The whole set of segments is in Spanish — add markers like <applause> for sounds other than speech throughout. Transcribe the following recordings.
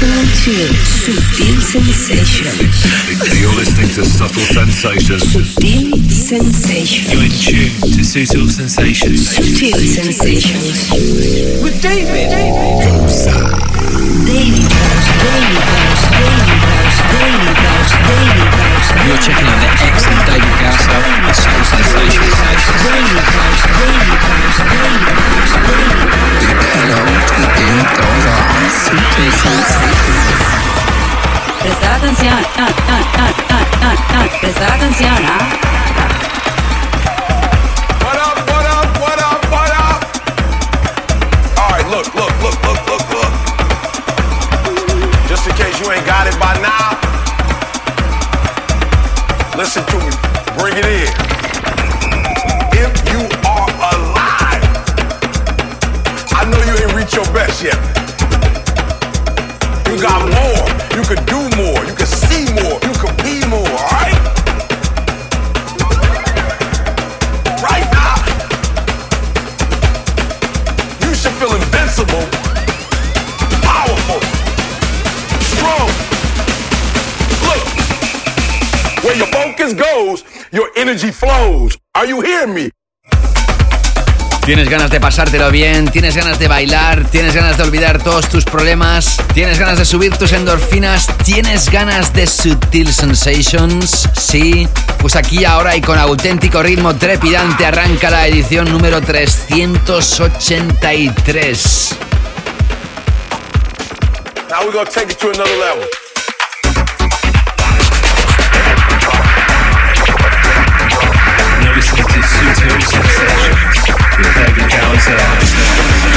listening to Subtle Sensations. You're listening to Subtle Sensations. Subtle Sensations. You're in tune to Subtle Sensations. Subtle Sensations. With David. Goza. Daily. You're checking out the excellent David Gausser with Subtle Sensations. Daily Dose, Daily Dose, Daily Dose, Daily Dose. Ah, ah, ah, ah, ah, ah. ¿ah? What up, what up, what up, what up? Alright, look, look, look, look, look, look. Just in case you ain't got it by now, listen to me. Bring it in. You your best yet. You got more. You can do more. You can see more. You can be more, alright? Right now, you should feel invincible, powerful, strong. Look, where your focus goes, your energy flows. Are you hearing me? Tienes ganas de pasártelo bien, tienes ganas de bailar, tienes ganas de olvidar todos tus problemas, tienes ganas de subir tus endorfinas, tienes ganas de Sutil Sensations, sí. Pues aquí ahora y con auténtico ritmo trepidante arranca la edición número 383. Now we're gonna take it to another level. Listening to Subtle Sensations with David Gausser.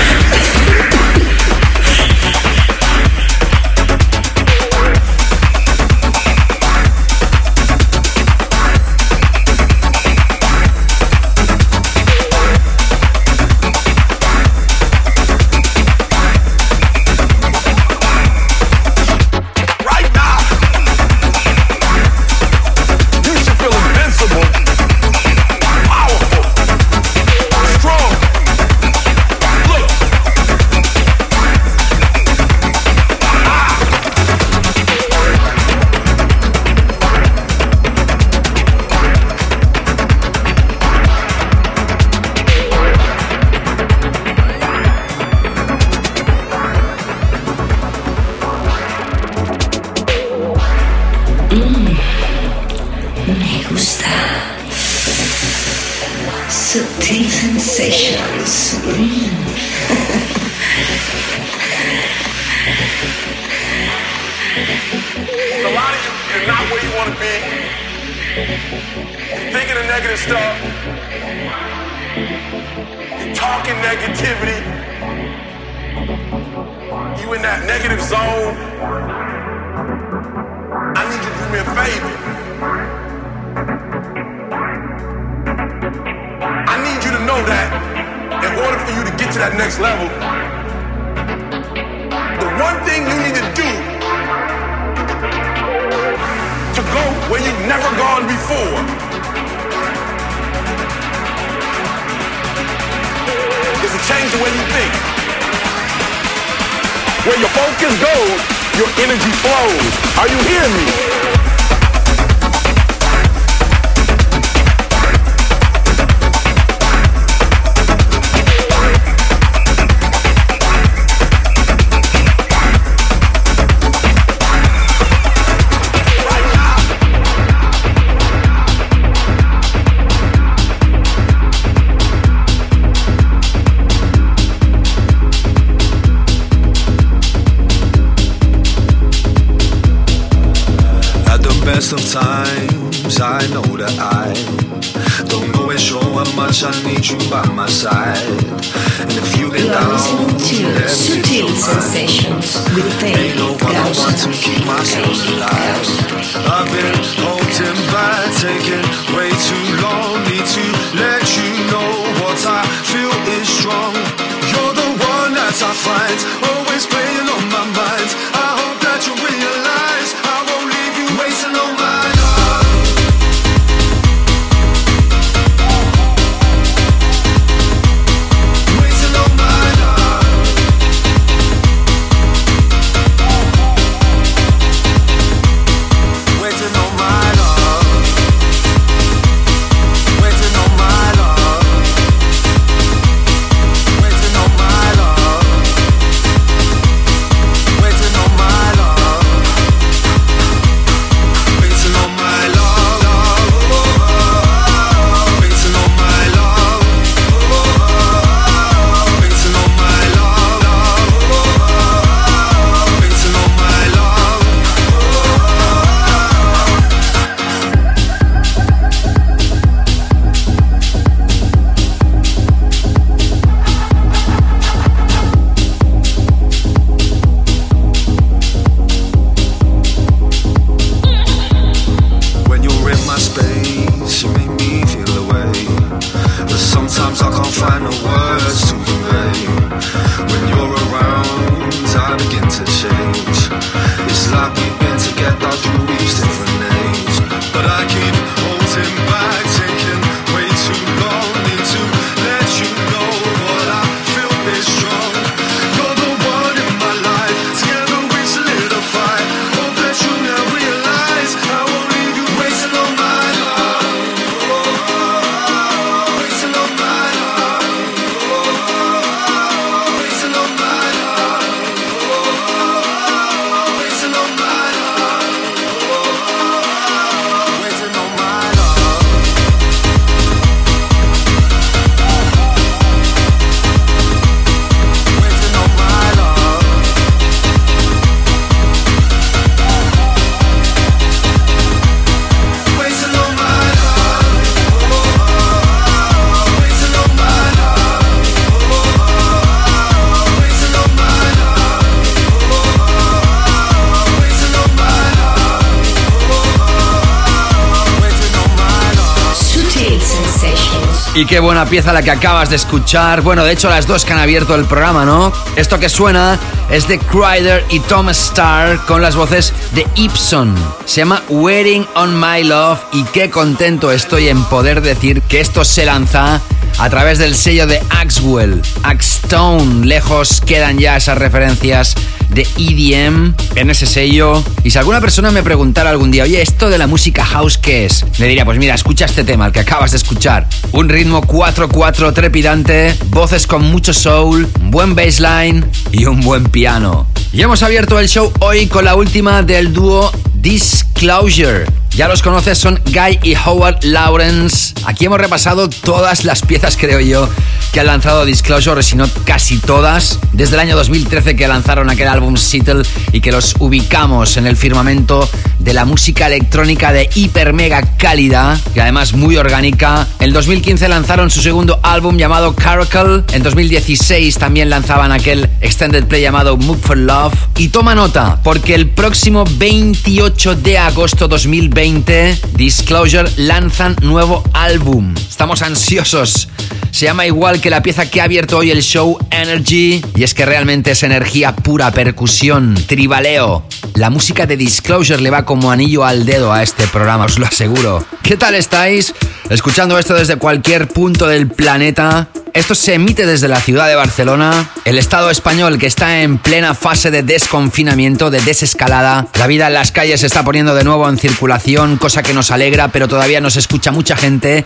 Qué buena pieza la que acabas de escuchar. Bueno, de hecho las dos que han abierto el programa, ¿no? Esto que suena es de Crider y Tom Starr con las voces de Ibson. Se llama Wearing on My Love y qué contento estoy en poder decir que esto se lanza a través del sello de Axwell, Axstone. Lejos quedan ya esas referencias de EDM en ese sello. Y si alguna persona me preguntara algún día, oye, ¿esto de la música house qué es? Le diría, pues mira, escucha este tema, el que acabas de escuchar. Un ritmo 4-4 trepidante, voces con mucho soul, buen bassline y un buen piano. Y hemos abierto el show hoy con la última del dúo Disclosure. Ya los conoces, son Guy y Howard Lawrence. Aquí hemos repasado todas las piezas, creo yo, que han lanzado Disclosure, si no casi todas, desde el año 2013 que lanzaron aquel álbum Seattle y que los ubicamos en el firmamento de la música electrónica de hiper mega cálida y además muy orgánica. En 2015 lanzaron su segundo álbum llamado Caracal. En 2016 también lanzaban aquel extended play llamado Move for Love. Y toma nota, porque el próximo 28 de agosto 2020 Disclosure lanzan nuevo álbum. Estamos ansiosos. Se llama igual que la pieza que ha abierto hoy el show Energy y es que realmente es energía pura, percusión, tribaleo. La música de Disclosure le va como anillo al dedo a este programa, os lo aseguro. ¿Qué tal estáis? Escuchando esto desde cualquier punto del planeta. Esto se emite desde la ciudad de Barcelona, el Estado español que está en plena fase de desconfinamiento, de desescalada. La vida en las calles se está poniendo de nuevo en circulación, cosa que nos alegra, pero todavía nos escucha mucha gente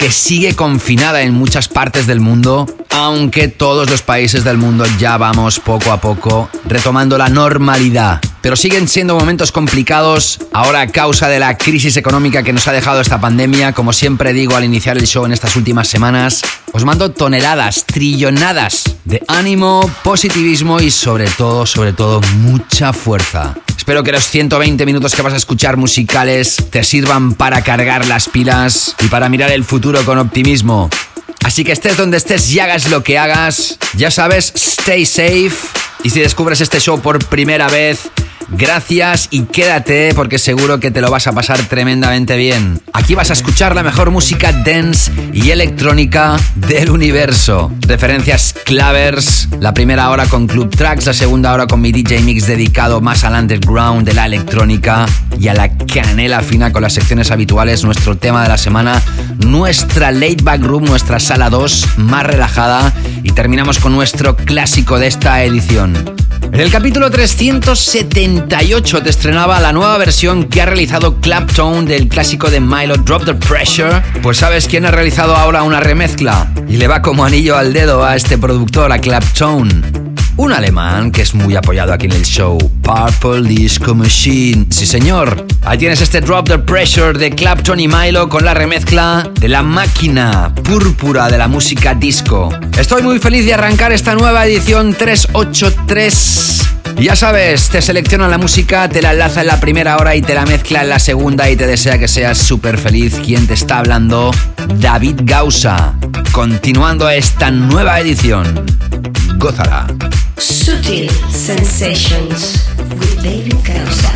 que sigue confinada en muchas partes del mundo, aunque todos los países del mundo ya vamos poco a poco retomando la normalidad. Pero siguen siendo momentos complicados ahora a causa de la crisis económica que nos ha dejado esta pandemia. Como siempre digo al iniciar el show en estas últimas semanas, os mando toneladas, trillonadas de ánimo, positivismo y sobre todo, sobre todo, mucha fuerza. Espero que los 120 minutos que vas a escuchar musicales te sirvan para cargar las pilas y para mirar el futuro con optimismo. Así que estés donde estés y hagas lo que hagas, ya sabes, stay safe. Y si descubres este show por primera vez, Gracias y quédate porque seguro que te lo vas a pasar tremendamente bien. Aquí vas a escuchar la mejor música dance y electrónica del universo. Referencias clavers, la primera hora con Club Tracks, la segunda hora con mi DJ Mix dedicado más al underground de la electrónica y a la canela fina con las secciones habituales, nuestro tema de la semana, nuestra late back room, nuestra sala 2 más relajada y terminamos con nuestro clásico de esta edición. En el capítulo 378 te estrenaba la nueva versión que ha realizado Clapton del clásico de Milo Drop the Pressure. Pues sabes quién ha realizado ahora una remezcla y le va como anillo al dedo a este productor, a Clapton. Un alemán que es muy apoyado aquí en el show, Purple Disco Machine. Sí, señor. Ahí tienes este Drop the Pressure de Clapton y Milo con la remezcla de la máquina púrpura de la música disco. Estoy muy feliz de arrancar esta nueva edición 383. Ya sabes, te selecciona la música, te la enlaza en la primera hora y te la mezcla en la segunda y te desea que seas súper feliz. ¿Quién te está hablando? David Gausa. Continuando esta nueva edición. Gózala. Sutil Sensations with David Causa.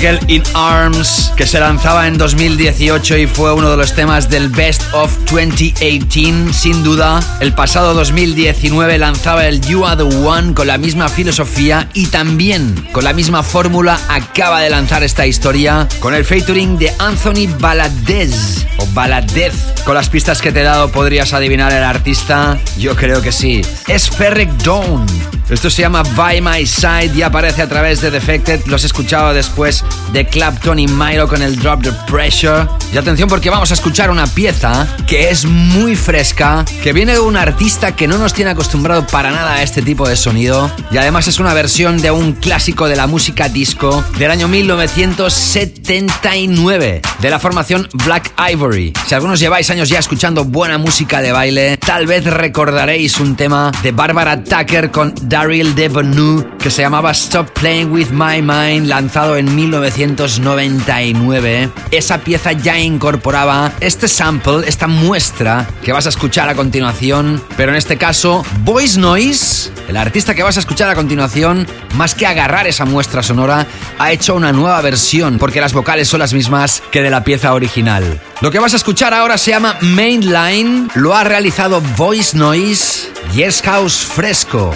Aquel In Arms que se lanzaba en 2018 y fue uno de los temas del Best of 2018, sin duda. El pasado 2019 lanzaba el You Are the One con la misma filosofía y también con la misma fórmula acaba de lanzar esta historia con el featuring de Anthony Baladez o Baladez. Con las pistas que te he dado podrías adivinar el artista. Yo creo que sí. Es Ferric Dawn. Esto se llama By My Side y aparece a través de Defected. Los he escuchado después de Clapton y Milo con el Drop the Pressure. Y atención porque vamos a escuchar una pieza que es muy fresca, que viene de un artista que no nos tiene acostumbrado para nada a este tipo de sonido. Y además es una versión de un clásico de la música disco del año 1979 de la formación Black Ivory. Si algunos lleváis años ya escuchando buena música de baile, tal vez recordaréis un tema de Barbara Tucker con Daryl Devonu que se llamaba Stop Playing With My Mind, lanzado en 1999. Esa pieza ya incorporaba este sample, esta muestra que vas a escuchar a continuación, pero en este caso, Voice Noise, el artista que vas a escuchar a continuación, más que agarrar esa muestra sonora, ha hecho una nueva versión, porque las vocales son las mismas que de la pieza original. Lo que vas a escuchar ahora se llama Mainline, lo ha realizado Voice Noise y es house fresco,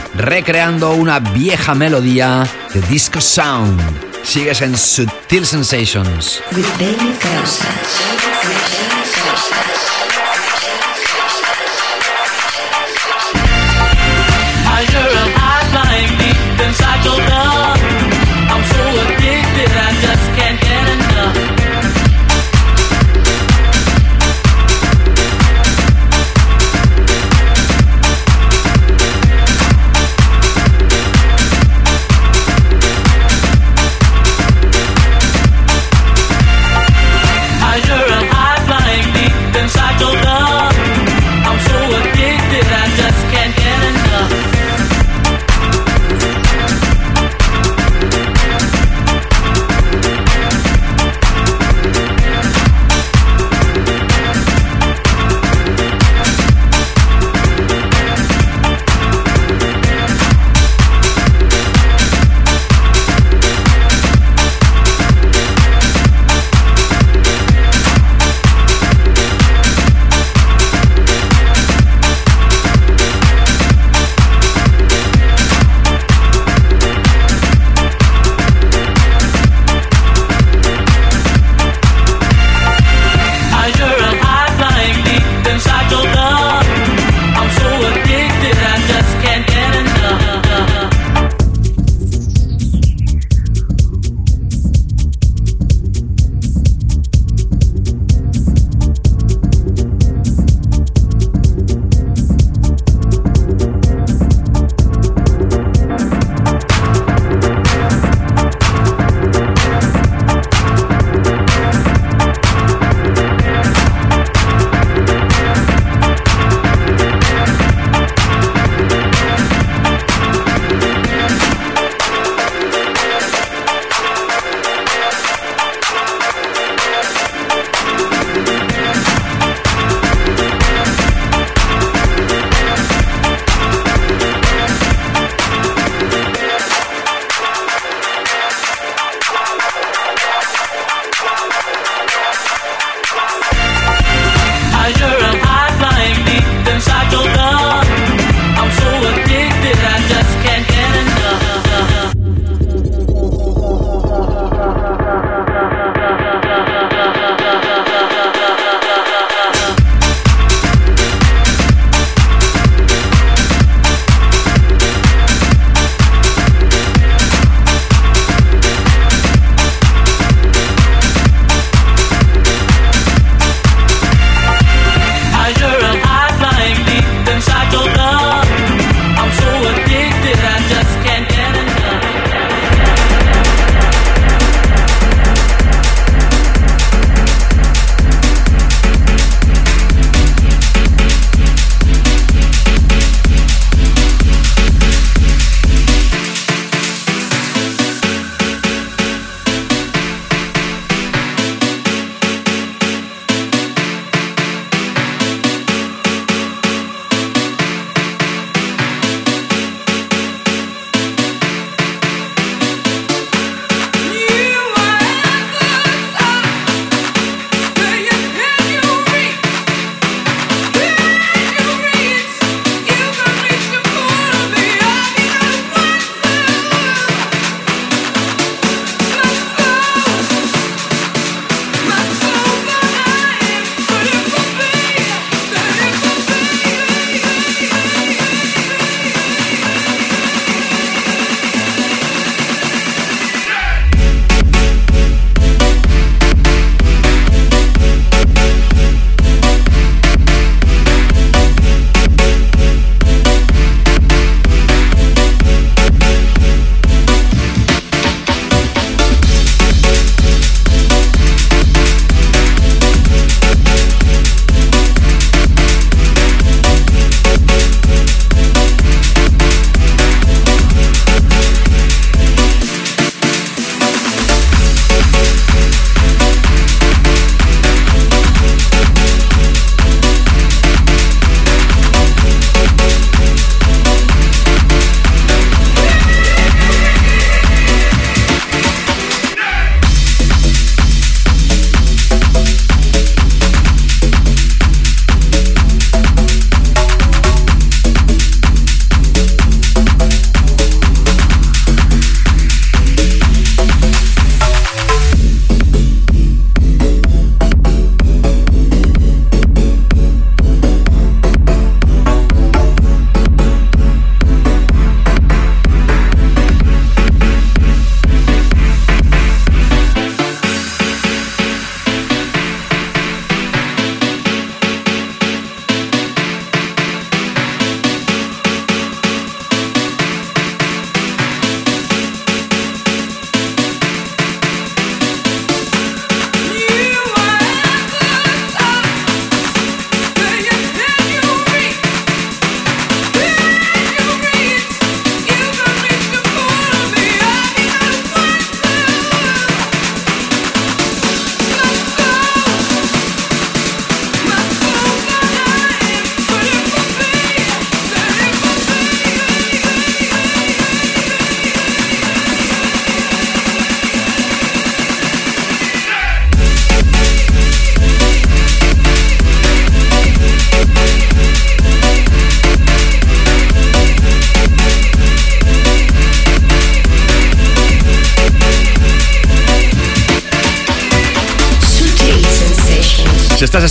recreando una vieja melodía de disco sound. Sigues en Sutil Sensations. With David.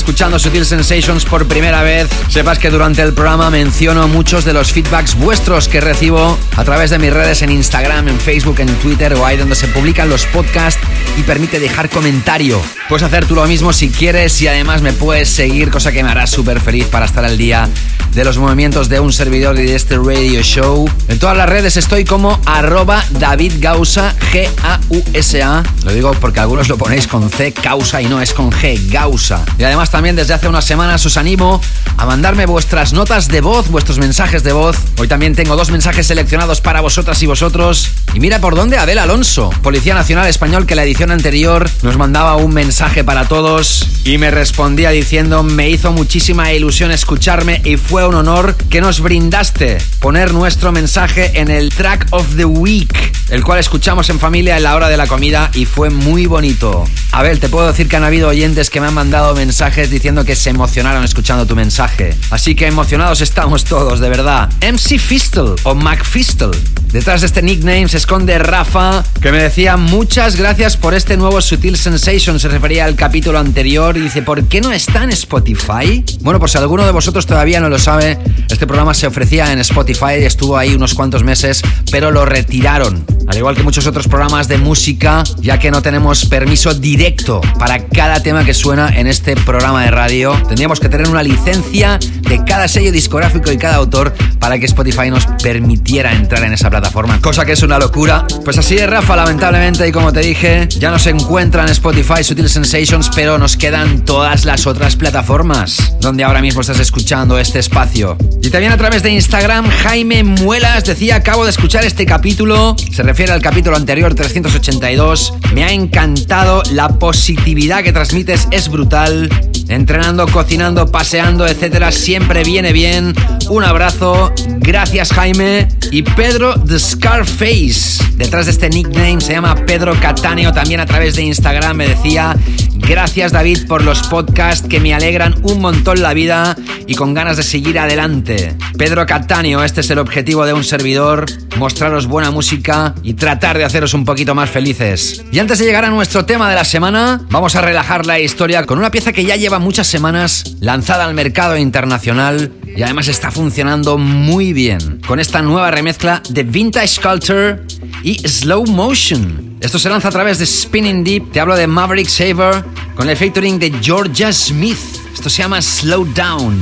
Escuchando Sutil Sensations por primera vez, sepas que durante el programa menciono muchos de los feedbacks vuestros que recibo a través de mis redes en Instagram, en Facebook, en Twitter o ahí donde se publican los podcasts y permite dejar comentario. Puedes hacer tú lo mismo si quieres y además me puedes seguir, cosa que me hará súper feliz para estar al día de los movimientos de un servidor y de este radio show. En todas las redes estoy como arroba David Gausa, G-A-U-S-A. Lo digo porque algunos lo ponéis con C, causa y no es con G, Gausa. Y además también desde hace unas semanas os animo a mandarme vuestras notas de voz, vuestros mensajes de voz. Hoy también tengo dos mensajes seleccionados para vosotras y vosotros. Y mira por dónde Abel Alonso, Policía Nacional Español, que la edición anterior nos mandaba un mensaje para todos y me respondía diciendo me hizo muchísima ilusión escucharme y fue un honor que nos brindaste poner nuestro mensaje en el track of the week, el cual escuchamos en familia en la hora de la comida y fue muy bonito. Abel, te puedo decir que han habido oyentes que me han mandado mensajes diciendo que se emocionaron escuchando tu mensaje. Así que emocionados estamos todos, de verdad. MC Fistel o McFistel. Detrás de este nickname se esconde Rafa, que me decía muchas gracias por este nuevo Sutil Sensation. Se refería al capítulo anterior y dice, ¿por qué no está en Spotify? Bueno, por si alguno de vosotros todavía no lo sabe, este programa se ofrecía en Spotify y estuvo ahí unos cuantos meses, pero lo retiraron. Al igual que muchos otros programas de música, ya que no tenemos permiso directo para cada tema que suena en este programa de radio, tendríamos que tener una licencia de cada sello discográfico y cada autor para que Spotify nos permitiera entrar en esa plataforma, cosa que es una locura. Pues así es, Rafa, lamentablemente, y como te dije, ya no se encuentra en Spotify Sutil Sensations, pero nos quedan todas las otras plataformas donde ahora mismo estás escuchando este espacio. Y también a través de Instagram, Jaime Muelas decía, acabo de escuchar este capítulo, se refiere al capítulo anterior 382, me ha encantado, la positividad que transmites es brutal, entrenando, cocinando, paseando, etcétera, siempre viene bien. Un abrazo, gracias Jaime. Y Pedro Scarface, detrás de este nickname se llama Pedro Catáneo, también a través de Instagram me decía, gracias David por los podcasts que me alegran un montón la vida y con ganas de seguir adelante. Pedro Catáneo, este es el objetivo de un servidor, mostraros buena música y tratar de haceros un poquito más felices. Y antes de llegar a nuestro tema de la semana, vamos a relajar la historia con una pieza que ya lleva muchas semanas lanzada al mercado internacional y además está funcionando muy bien con esta nueva remezcla de Vintage Culture y Slow Motion. Esto se lanza a través de Spinning Deep, te hablo de Maverick Saver con el featuring de Georgia Smith. Esto se llama Slow Down.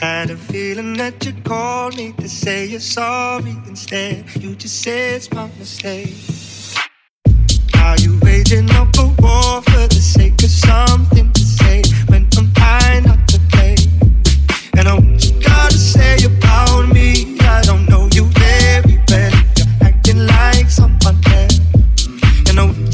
Had a feeling that you called me to say you're sorry instead. You just said it's my mistake. Are you waging up a war for the sake of something to say when I'm trying not to play? And I what you gotta say about me. I don't know you very someone else. And I what you gotta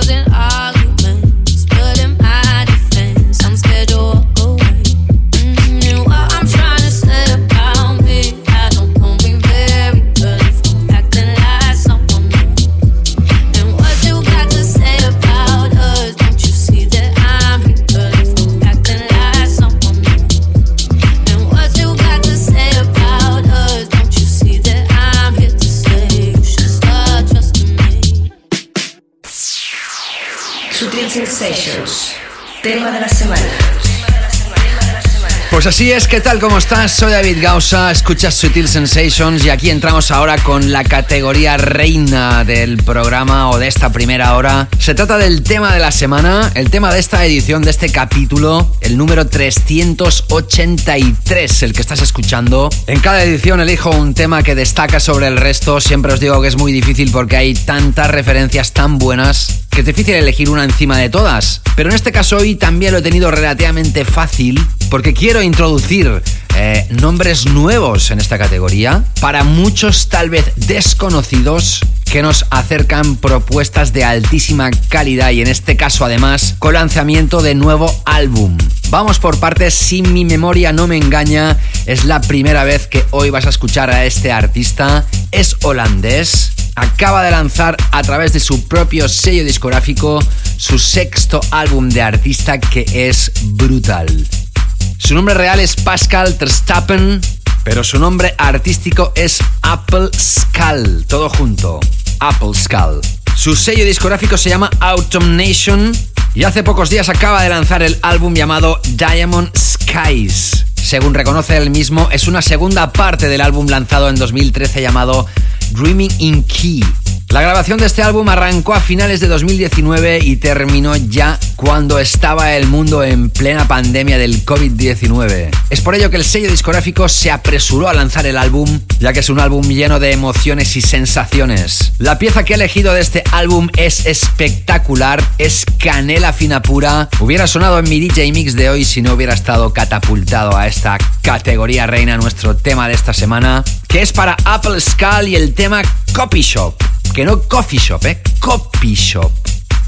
Sensations. Tema de la semana. Pues así es, ¿qué tal? ¿Cómo estás? Soy David Gausa, escuchas Sutil Sensations y aquí entramos ahora con la categoría reina del programa o de esta primera hora. Se trata del tema de la semana, el tema de esta edición, de este capítulo, el número 383, el que estás escuchando. En cada edición elijo un tema que destaca sobre el resto, siempre os digo que es muy difícil porque hay tantas referencias tan buenas que es difícil elegir una encima de todas. Pero en este caso hoy también lo he tenido relativamente fácil porque quiero introducir eh, nombres nuevos en esta categoría, para muchos tal vez desconocidos que nos acercan propuestas de altísima calidad y en este caso además con lanzamiento de nuevo álbum. Vamos por partes, si mi memoria no me engaña, es la primera vez que hoy vas a escuchar a este artista, es holandés, acaba de lanzar a través de su propio sello discográfico su sexto álbum de artista que es brutal. Su nombre real es Pascal Terstappen, pero su nombre artístico es Apple Skull, todo junto. Apple Skull. Su sello discográfico se llama Autumn Nation y hace pocos días acaba de lanzar el álbum llamado Diamond Skies. Según reconoce él mismo, es una segunda parte del álbum lanzado en 2013 llamado Dreaming in Key. La grabación de este álbum arrancó a finales de 2019 y terminó ya cuando estaba el mundo en plena pandemia del COVID-19. Es por ello que el sello discográfico se apresuró a lanzar el álbum, ya que es un álbum lleno de emociones y sensaciones. La pieza que he elegido de este álbum es espectacular, es canela fina pura. Hubiera sonado en mi DJ Mix de hoy si no hubiera estado catapultado a esta categoría reina, nuestro tema de esta semana, que es para Apple Skull y el tema Copy Shop que no Coffee Shop, ¿eh? Copy Shop,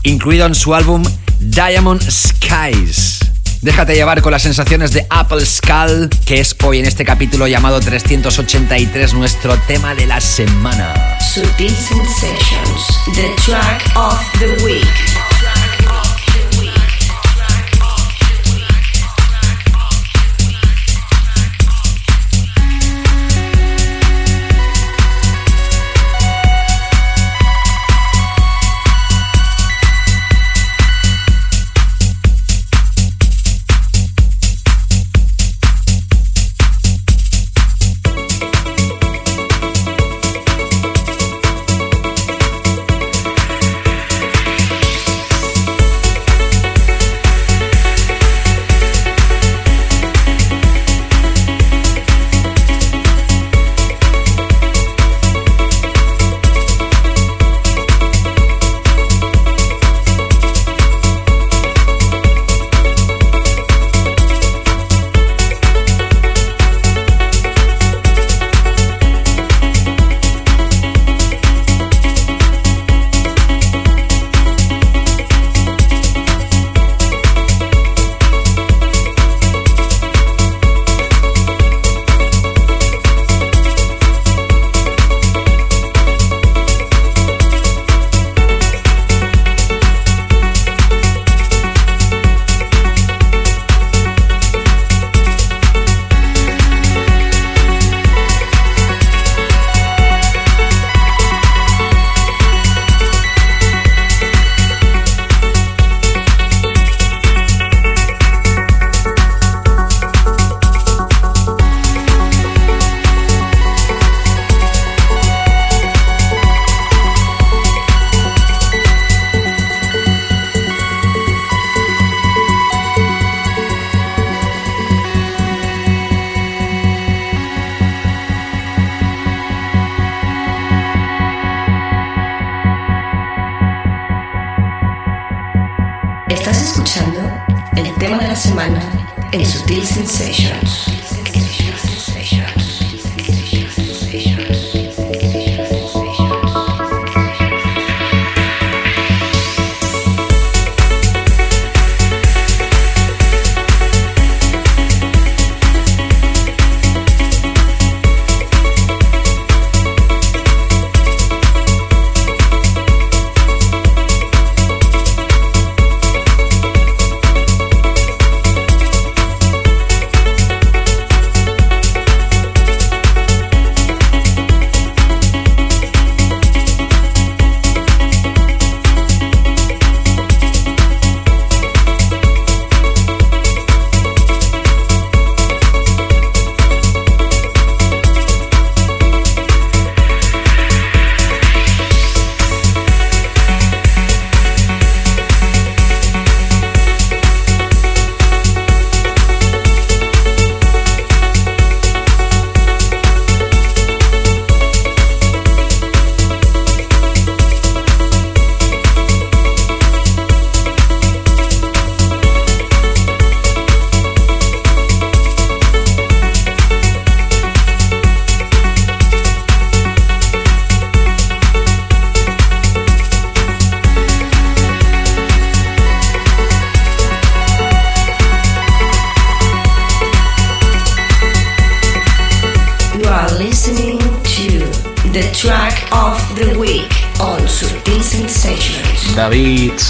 incluido en su álbum Diamond Skies. Déjate llevar con las sensaciones de Apple Skull, que es hoy en este capítulo llamado 383 nuestro tema de la semana.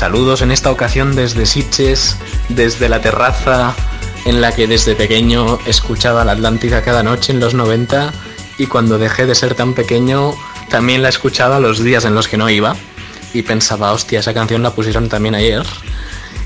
Saludos en esta ocasión desde Sitges, desde la terraza en la que desde pequeño escuchaba la Atlántica cada noche en los 90 y cuando dejé de ser tan pequeño también la escuchaba los días en los que no iba y pensaba, hostia, esa canción la pusieron también ayer.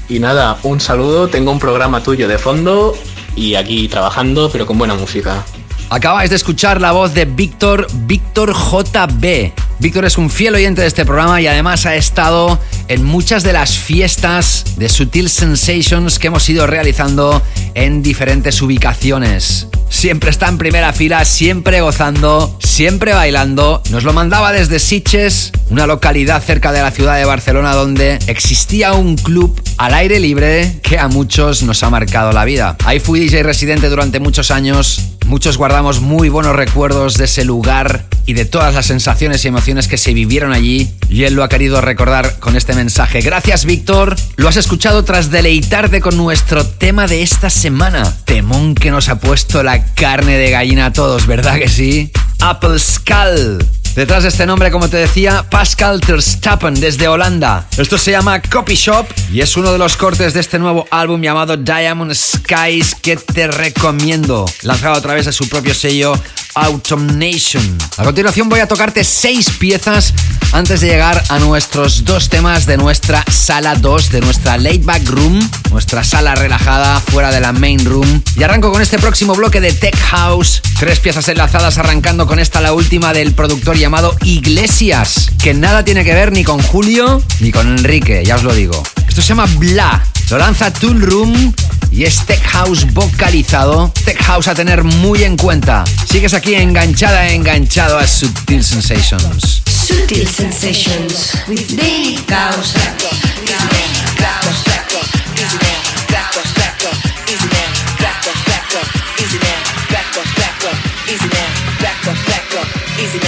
Y nada, un saludo, tengo un programa tuyo de fondo y aquí trabajando, pero con buena música. Acabáis de escuchar la voz de Víctor, Víctor JB. Víctor es un fiel oyente de este programa y además ha estado en muchas de las fiestas de Sutil Sensations que hemos ido realizando en diferentes ubicaciones. Siempre está en primera fila, siempre gozando, siempre bailando. Nos lo mandaba desde Sitges, una localidad cerca de la ciudad de Barcelona donde existía un club al aire libre que a muchos nos ha marcado la vida. Ahí fui DJ residente durante muchos años Muchos guardamos muy buenos recuerdos de ese lugar y de todas las sensaciones y emociones que se vivieron allí. Y él lo ha querido recordar con este mensaje. Gracias, Víctor. Lo has escuchado tras deleitarte con nuestro tema de esta semana. Temón que nos ha puesto la carne de gallina a todos, ¿verdad que sí? Apple Skull. Detrás de este nombre, como te decía, Pascal Terstappen desde Holanda. Esto se llama Copy Shop y es uno de los cortes de este nuevo álbum llamado Diamond Skies que te recomiendo. Lanzado a través de su propio sello Automnation. A continuación voy a tocarte seis piezas antes de llegar a nuestros dos temas de nuestra sala 2, de nuestra laid back room, nuestra sala relajada fuera de la main room. Y arranco con este próximo bloque de Tech House. Tres piezas enlazadas arrancando con esta la última del productor llamado Iglesias, que nada tiene que ver ni con Julio ni con Enrique, ya os lo digo. Esto se llama Bla. Lo lanza Tool Room y es Tech House vocalizado. Tech House a tener muy en cuenta. Sigues aquí enganchada, enganchado a Subtil Sensations. Sutil Sensations with David Causa. Back up, back up, easy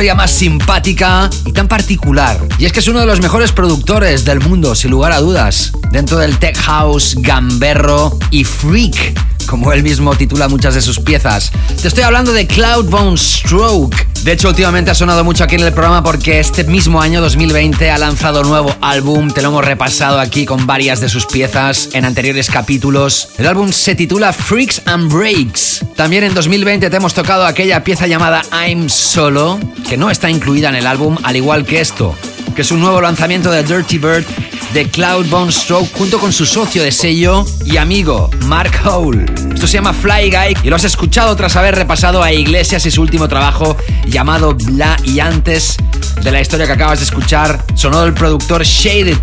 historia más simpática y tan particular. Y es que es uno de los mejores productores del mundo, sin lugar a dudas. Dentro del tech house, gamberro y freak como él mismo titula muchas de sus piezas. Te estoy hablando de Cloudbone Stroke. De hecho, últimamente ha sonado mucho aquí en el programa porque este mismo año 2020 ha lanzado nuevo álbum. Te lo hemos repasado aquí con varias de sus piezas en anteriores capítulos. El álbum se titula Freaks and Breaks. También en 2020 te hemos tocado aquella pieza llamada I'm Solo, que no está incluida en el álbum, al igual que esto, que es un nuevo lanzamiento de Dirty Bird de Cloudbone Stroke junto con su socio de sello y amigo Mark Hole. Esto se llama Fly Guy y lo has escuchado tras haber repasado a Iglesias y su último trabajo llamado Bla y antes de la historia que acabas de escuchar sonó el productor Shaded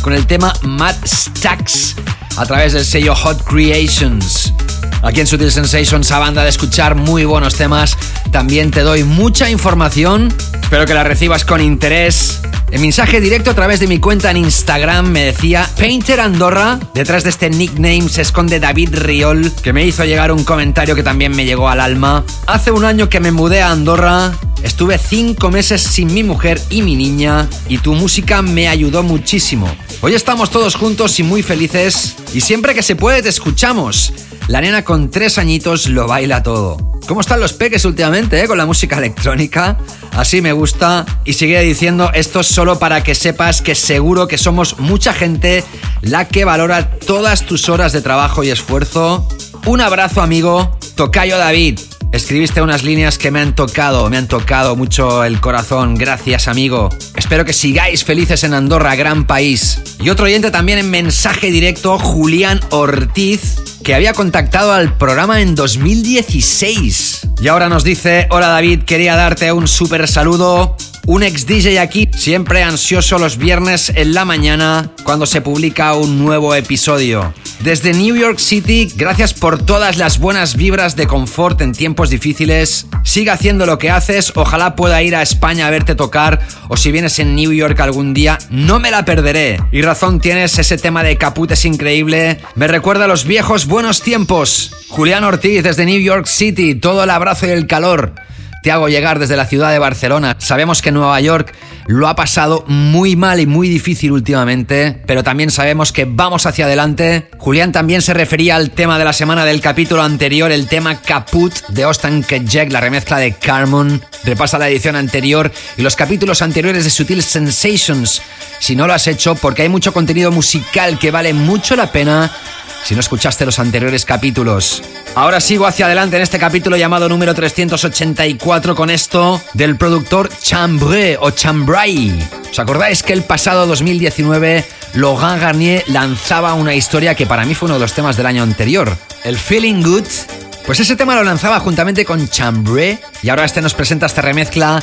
con el tema Mad Stacks a través del sello Hot Creations. Aquí en Sutil Sensations, a banda de escuchar muy buenos temas, también te doy mucha información. Espero que la recibas con interés. En mensaje directo a través de mi cuenta en Instagram me decía Painter Andorra. Detrás de este nickname se esconde David Riol, que me hizo llegar un comentario que también me llegó al alma. Hace un año que me mudé a Andorra. Estuve cinco meses sin mi mujer y mi niña y tu música me ayudó muchísimo. Hoy estamos todos juntos y muy felices y siempre que se puede te escuchamos. La nena con tres añitos lo baila todo. ¿Cómo están los peques últimamente eh, con la música electrónica? Así me gusta. Y sigue diciendo esto solo para que sepas que seguro que somos mucha gente la que valora todas tus horas de trabajo y esfuerzo. Un abrazo amigo, Tocayo David. Escribiste unas líneas que me han tocado, me han tocado mucho el corazón. Gracias, amigo. Espero que sigáis felices en Andorra, gran país. Y otro oyente también en mensaje directo, Julián Ortiz, que había contactado al programa en 2016. Y ahora nos dice, hola David, quería darte un súper saludo. Un ex DJ aquí, siempre ansioso los viernes en la mañana cuando se publica un nuevo episodio. Desde New York City, gracias por todas las buenas vibras de confort en tiempos difíciles. Siga haciendo lo que haces, ojalá pueda ir a España a verte tocar o si vienes en New York algún día, no me la perderé. Y razón tienes, ese tema de Caput es increíble. Me recuerda a los viejos buenos tiempos. Julián Ortiz desde New York City, todo el abrazo y el calor te hago llegar desde la ciudad de Barcelona. Sabemos que Nueva York lo ha pasado muy mal y muy difícil últimamente, pero también sabemos que vamos hacia adelante. Julián también se refería al tema de la semana del capítulo anterior, el tema Caput de Austin Kejek, la remezcla de Carmon. Repasa la edición anterior y los capítulos anteriores de Sutil Sensations. Si no lo has hecho, porque hay mucho contenido musical que vale mucho la pena si no escuchaste los anteriores capítulos. Ahora sigo hacia adelante en este capítulo llamado número 384 con esto del productor Chambré o Chambray. ¿Os acordáis que el pasado 2019 Laurent Garnier lanzaba una historia que para mí fue uno de los temas del año anterior? El Feeling Good. Pues ese tema lo lanzaba juntamente con Chambré y ahora este nos presenta esta remezcla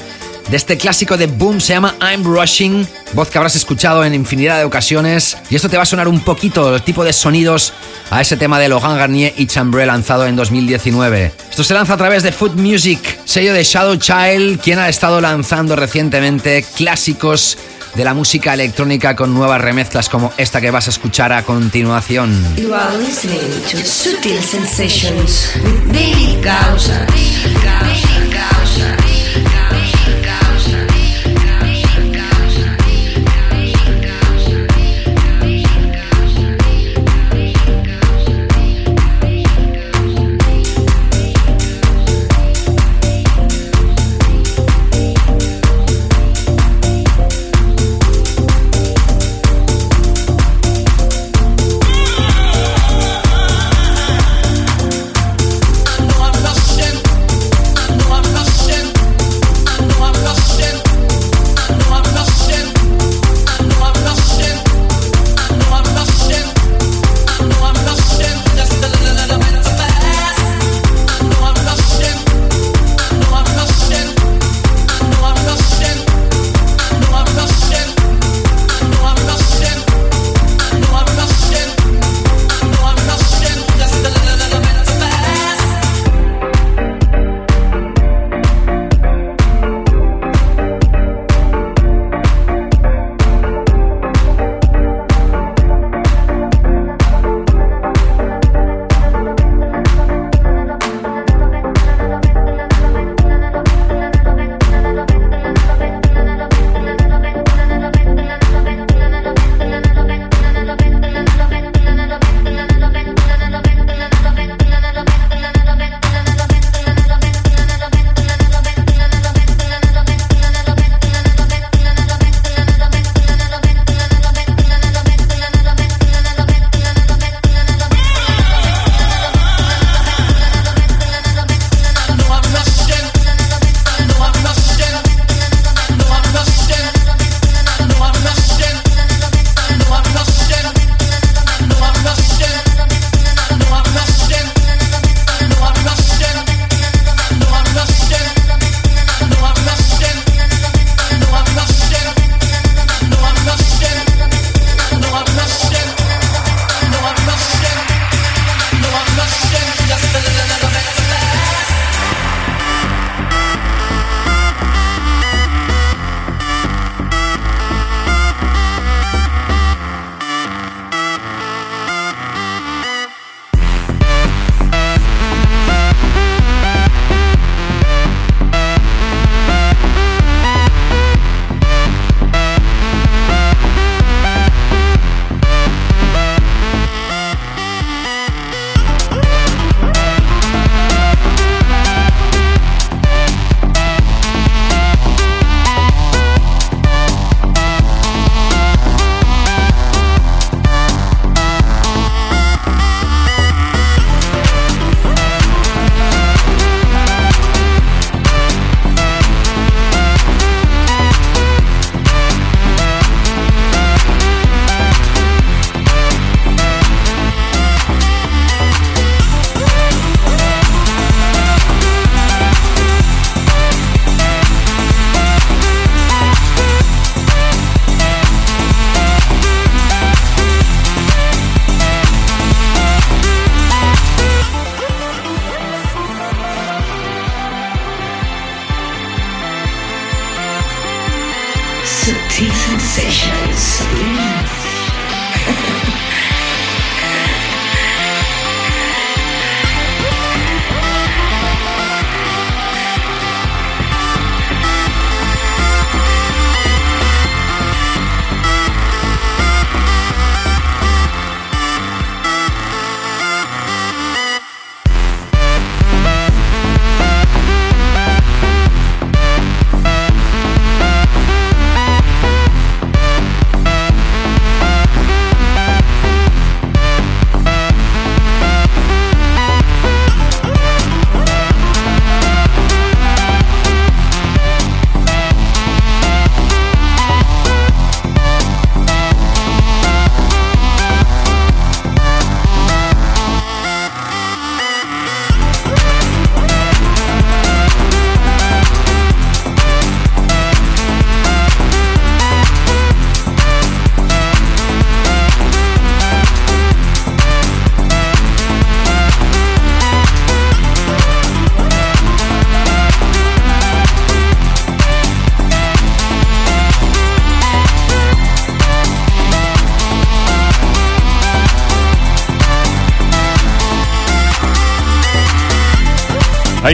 de este clásico de Boom se llama I'm Rushing, voz que habrás escuchado en infinidad de ocasiones. Y esto te va a sonar un poquito el tipo de sonidos a ese tema de Logan Garnier y Chambré lanzado en 2019. Esto se lanza a través de Food Music, sello de Shadow Child, quien ha estado lanzando recientemente clásicos de la música electrónica con nuevas remezclas como esta que vas a escuchar a continuación. You are listening to Sutil Sensations with David Gausa. David Gausa.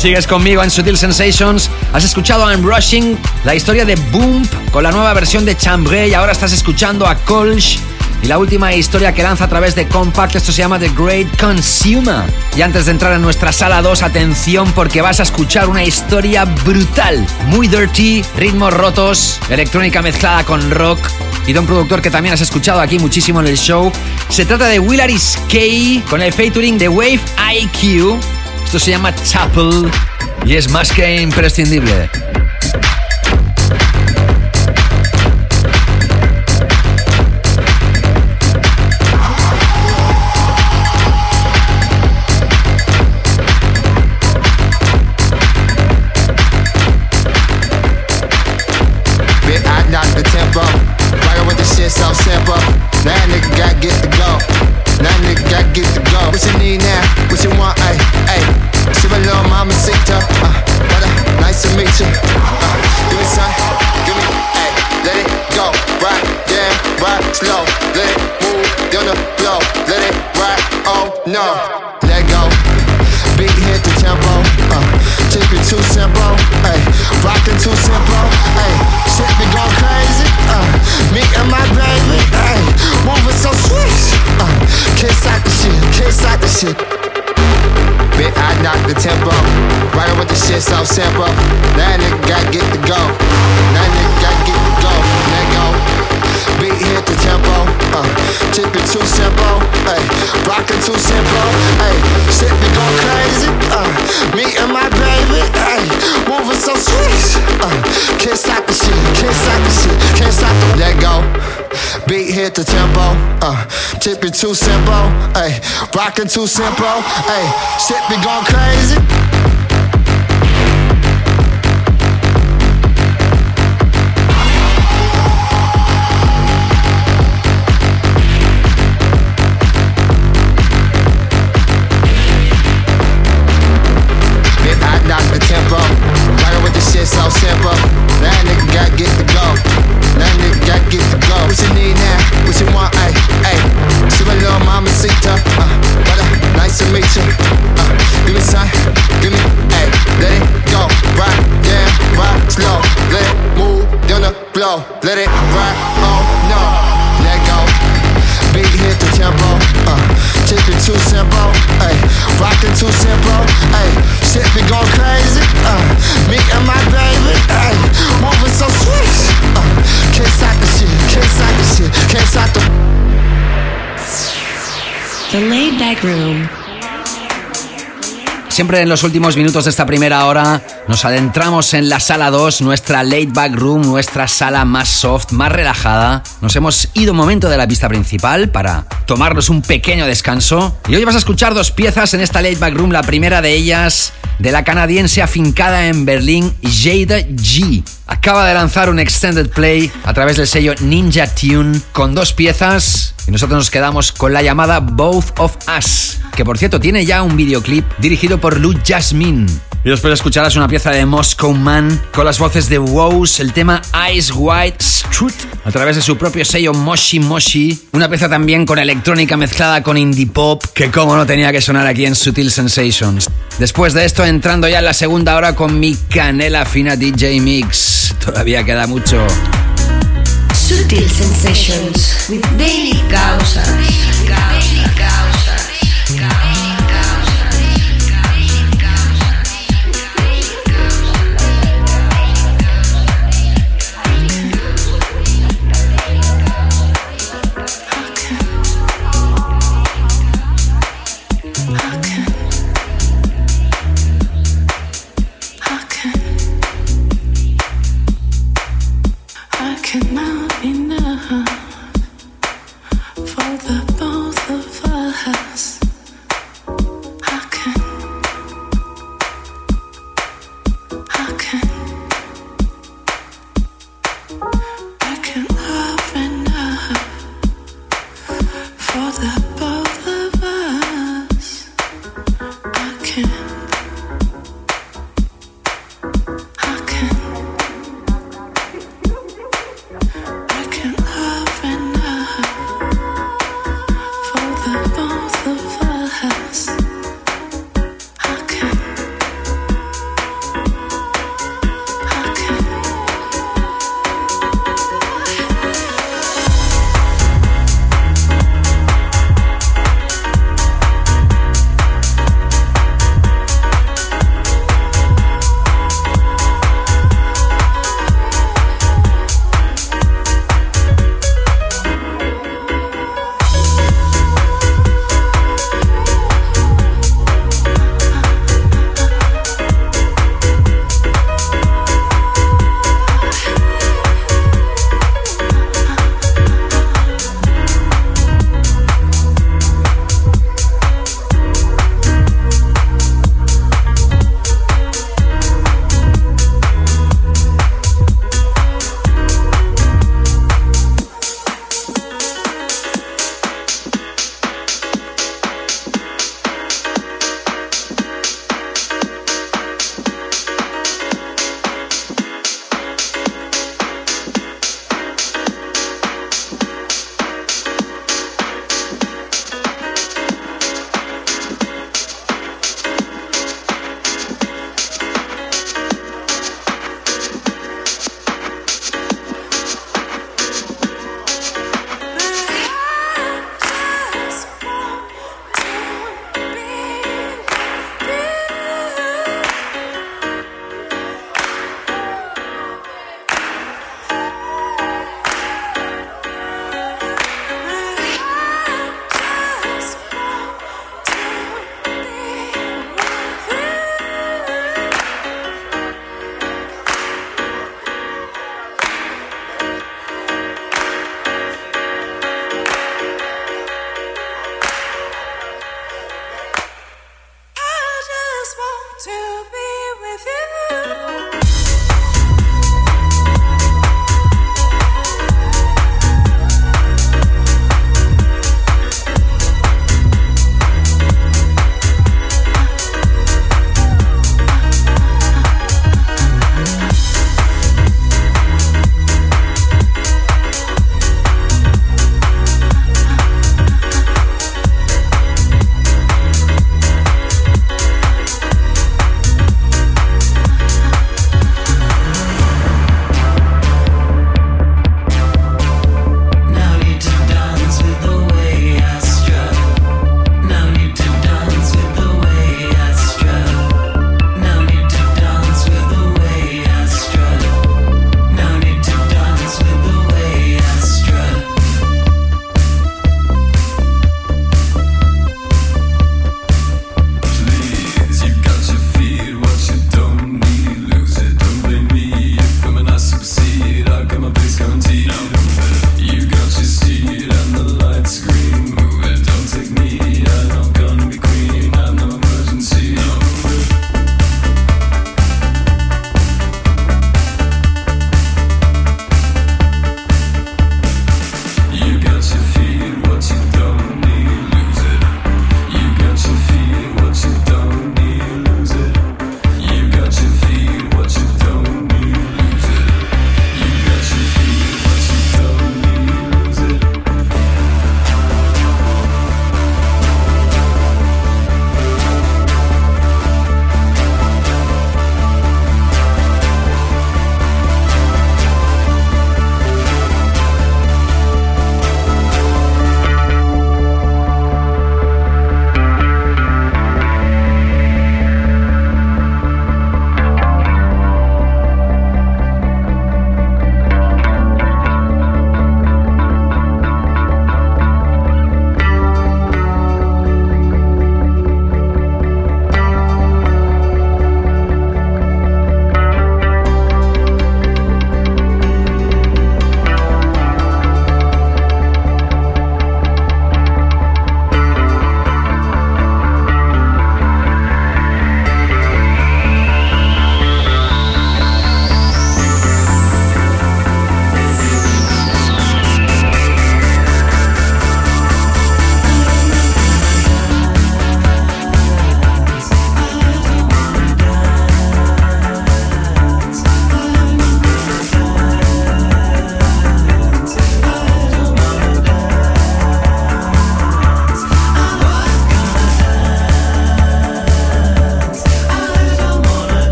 Sigues conmigo en Sutil Sensations. Has escuchado I'm Rushing, la historia de Boom con la nueva versión de Chambre y ahora estás escuchando a Colch y la última historia que lanza a través de Compact. Esto se llama The Great Consumer. Y antes de entrar en nuestra sala 2, atención porque vas a escuchar una historia brutal, muy dirty, ritmos rotos, electrónica mezclada con rock y de un productor que también has escuchado aquí muchísimo en el show. Se trata de Willaris K con el featuring de Wave IQ. Esto se llama Chapel y es más que imprescindible. The so simple. Now nigga got get to go. Now nigga got get to go. Let go. Beat hit the tempo. Uh, keep it too simple. Ay, rockin' too simple. Ay, shit be going crazy. Uh, me and my baby. Ay, moving so sweet. Uh, can't stop the shit. Can't stop the shit. Can't stop the let go. Beat hit the tempo. Uh, keep it too simple. Ay, rockin' too simple. Ay, shit be going crazy. Room. Siempre en los últimos minutos de esta primera hora nos adentramos en la sala 2, nuestra laid back room, nuestra sala más soft, más relajada. Nos hemos ido un momento de la pista principal para tomarnos un pequeño descanso. Y hoy vas a escuchar dos piezas en esta laid back room. La primera de ellas de la canadiense afincada en Berlín, Jada G. Acaba de lanzar un extended play a través del sello Ninja Tune con dos piezas nosotros nos quedamos con la llamada Both of Us, que por cierto tiene ya un videoclip dirigido por Lou Jasmine. Y después escucharás una pieza de Moscow Man con las voces de Wows, el tema Ice White Strut, a través de su propio sello Moshi Moshi. Una pieza también con electrónica mezclada con indie pop, que como no tenía que sonar aquí en Sutil Sensations. Después de esto, entrando ya en la segunda hora con mi canela fina DJ Mix. Todavía queda mucho. Sutil Sensations with Daily Causa.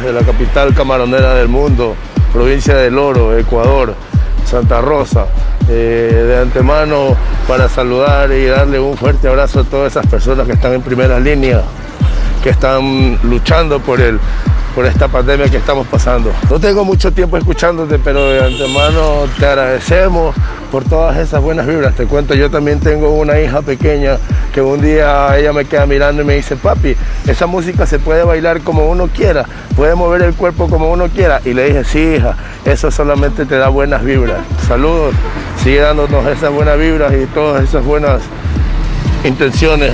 Desde la capital camaronera del mundo, provincia del Oro, Ecuador, Santa Rosa. Eh, de antemano para saludar y darle un fuerte abrazo a todas esas personas que están en primera línea, que están luchando por el por esta pandemia que estamos pasando. No tengo mucho tiempo escuchándote, pero de antemano te agradecemos por todas esas buenas vibras. Te cuento, yo también tengo una hija pequeña que un día ella me queda mirando y me dice, papi, esa música se puede bailar como uno quiera, puede mover el cuerpo como uno quiera. Y le dije, sí, hija, eso solamente te da buenas vibras. Saludos, sigue dándonos esas buenas vibras y todas esas buenas intenciones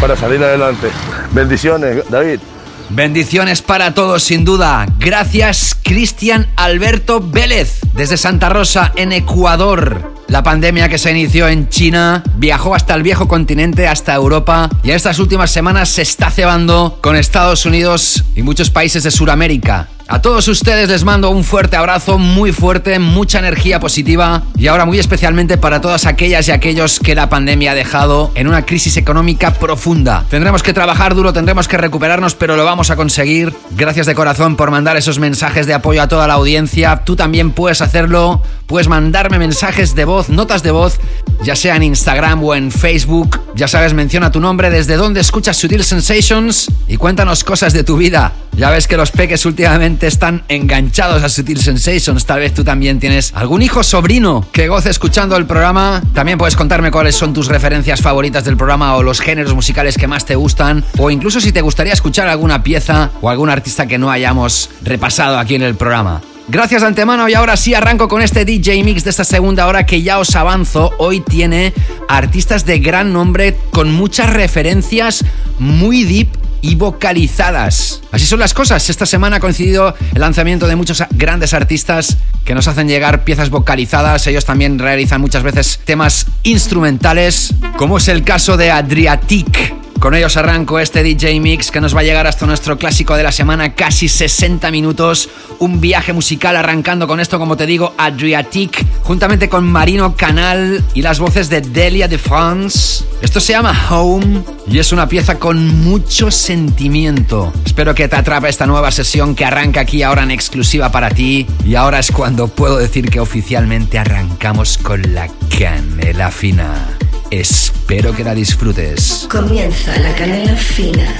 para salir adelante. Bendiciones, David. Bendiciones para todos, sin duda. Gracias, Cristian Alberto Vélez, desde Santa Rosa, en Ecuador. La pandemia que se inició en China viajó hasta el viejo continente, hasta Europa, y en estas últimas semanas se está cebando con Estados Unidos y muchos países de Sudamérica. A todos ustedes les mando un fuerte abrazo, muy fuerte, mucha energía positiva y ahora muy especialmente para todas aquellas y aquellos que la pandemia ha dejado en una crisis económica profunda. Tendremos que trabajar duro, tendremos que recuperarnos, pero lo vamos a conseguir. Gracias de corazón por mandar esos mensajes de apoyo a toda la audiencia. Tú también puedes hacerlo, puedes mandarme mensajes de voz, notas de voz, ya sea en Instagram o en Facebook. Ya sabes, menciona tu nombre, desde dónde escuchas Sutil Sensations y cuéntanos cosas de tu vida. Ya ves que los peques últimamente están enganchados a Sutil Sensations. Tal vez tú también tienes algún hijo sobrino que goce escuchando el programa. También puedes contarme cuáles son tus referencias favoritas del programa o los géneros musicales que más te gustan. O incluso si te gustaría escuchar alguna pieza o algún artista que no hayamos repasado aquí en el programa. Gracias de antemano y ahora sí arranco con este DJ Mix de esta segunda hora que ya os avanzo. Hoy tiene artistas de gran nombre con muchas referencias muy deep y vocalizadas. Así son las cosas. Esta semana ha coincidido el lanzamiento de muchos grandes artistas que nos hacen llegar piezas vocalizadas. Ellos también realizan muchas veces temas instrumentales, como es el caso de Adriatic. Con ellos arranco este DJ Mix que nos va a llegar hasta nuestro clásico de la semana, casi 60 minutos. Un viaje musical arrancando con esto, como te digo, Adriatic, juntamente con Marino Canal y las voces de Delia de France. Esto se llama Home y es una pieza con mucho sentimiento. Espero que te atrape esta nueva sesión que arranca aquí ahora en exclusiva para ti. Y ahora es cuando puedo decir que oficialmente arrancamos con la canela fina. Espero que la disfrutes. Comienza la canela fina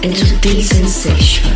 en Sutil Sensation.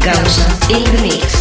Causa in the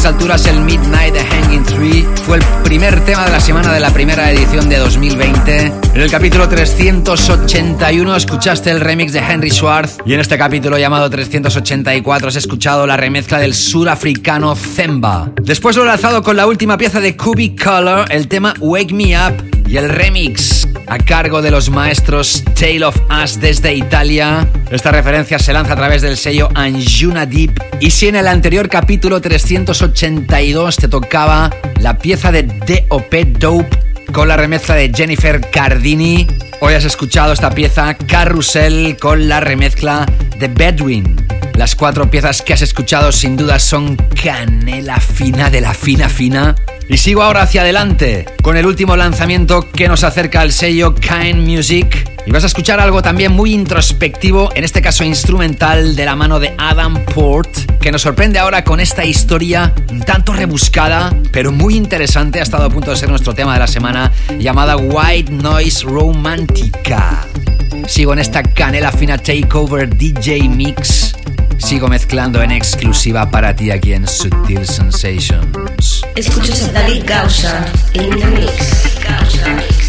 estas alturas el Midnight The Hanging Tree? Fue el primer tema de la semana de la primera edición de 2020. En el capítulo 381 escuchaste el remix de Henry Schwartz y en este capítulo llamado 384 has escuchado la remezcla del surafricano Zemba. Después lo he lanzado con la última pieza de Cubic Color, el tema Wake Me Up y el remix a cargo de los maestros Tale of Us desde Italia. Esta referencia se lanza a través del sello Anjuna Deep. Y si en el anterior capítulo 382 te tocaba la pieza de DOP Dope con la remezcla de Jennifer Cardini, hoy has escuchado esta pieza Carrusel con la remezcla de Bedouin. Las cuatro piezas que has escuchado sin duda son canela fina de la fina fina y sigo ahora hacia adelante con el último lanzamiento que nos acerca al sello Kind Music. Y vas a escuchar algo también muy introspectivo, en este caso instrumental, de la mano de Adam Port, que nos sorprende ahora con esta historia un tanto rebuscada, pero muy interesante. Ha estado a punto de ser nuestro tema de la semana, llamada White Noise Romantica. Sigo en esta canela fina takeover DJ Mix Sigo mezclando en exclusiva para ti aquí en Sutil Sensations. Escuchas a David Gausa en the mix.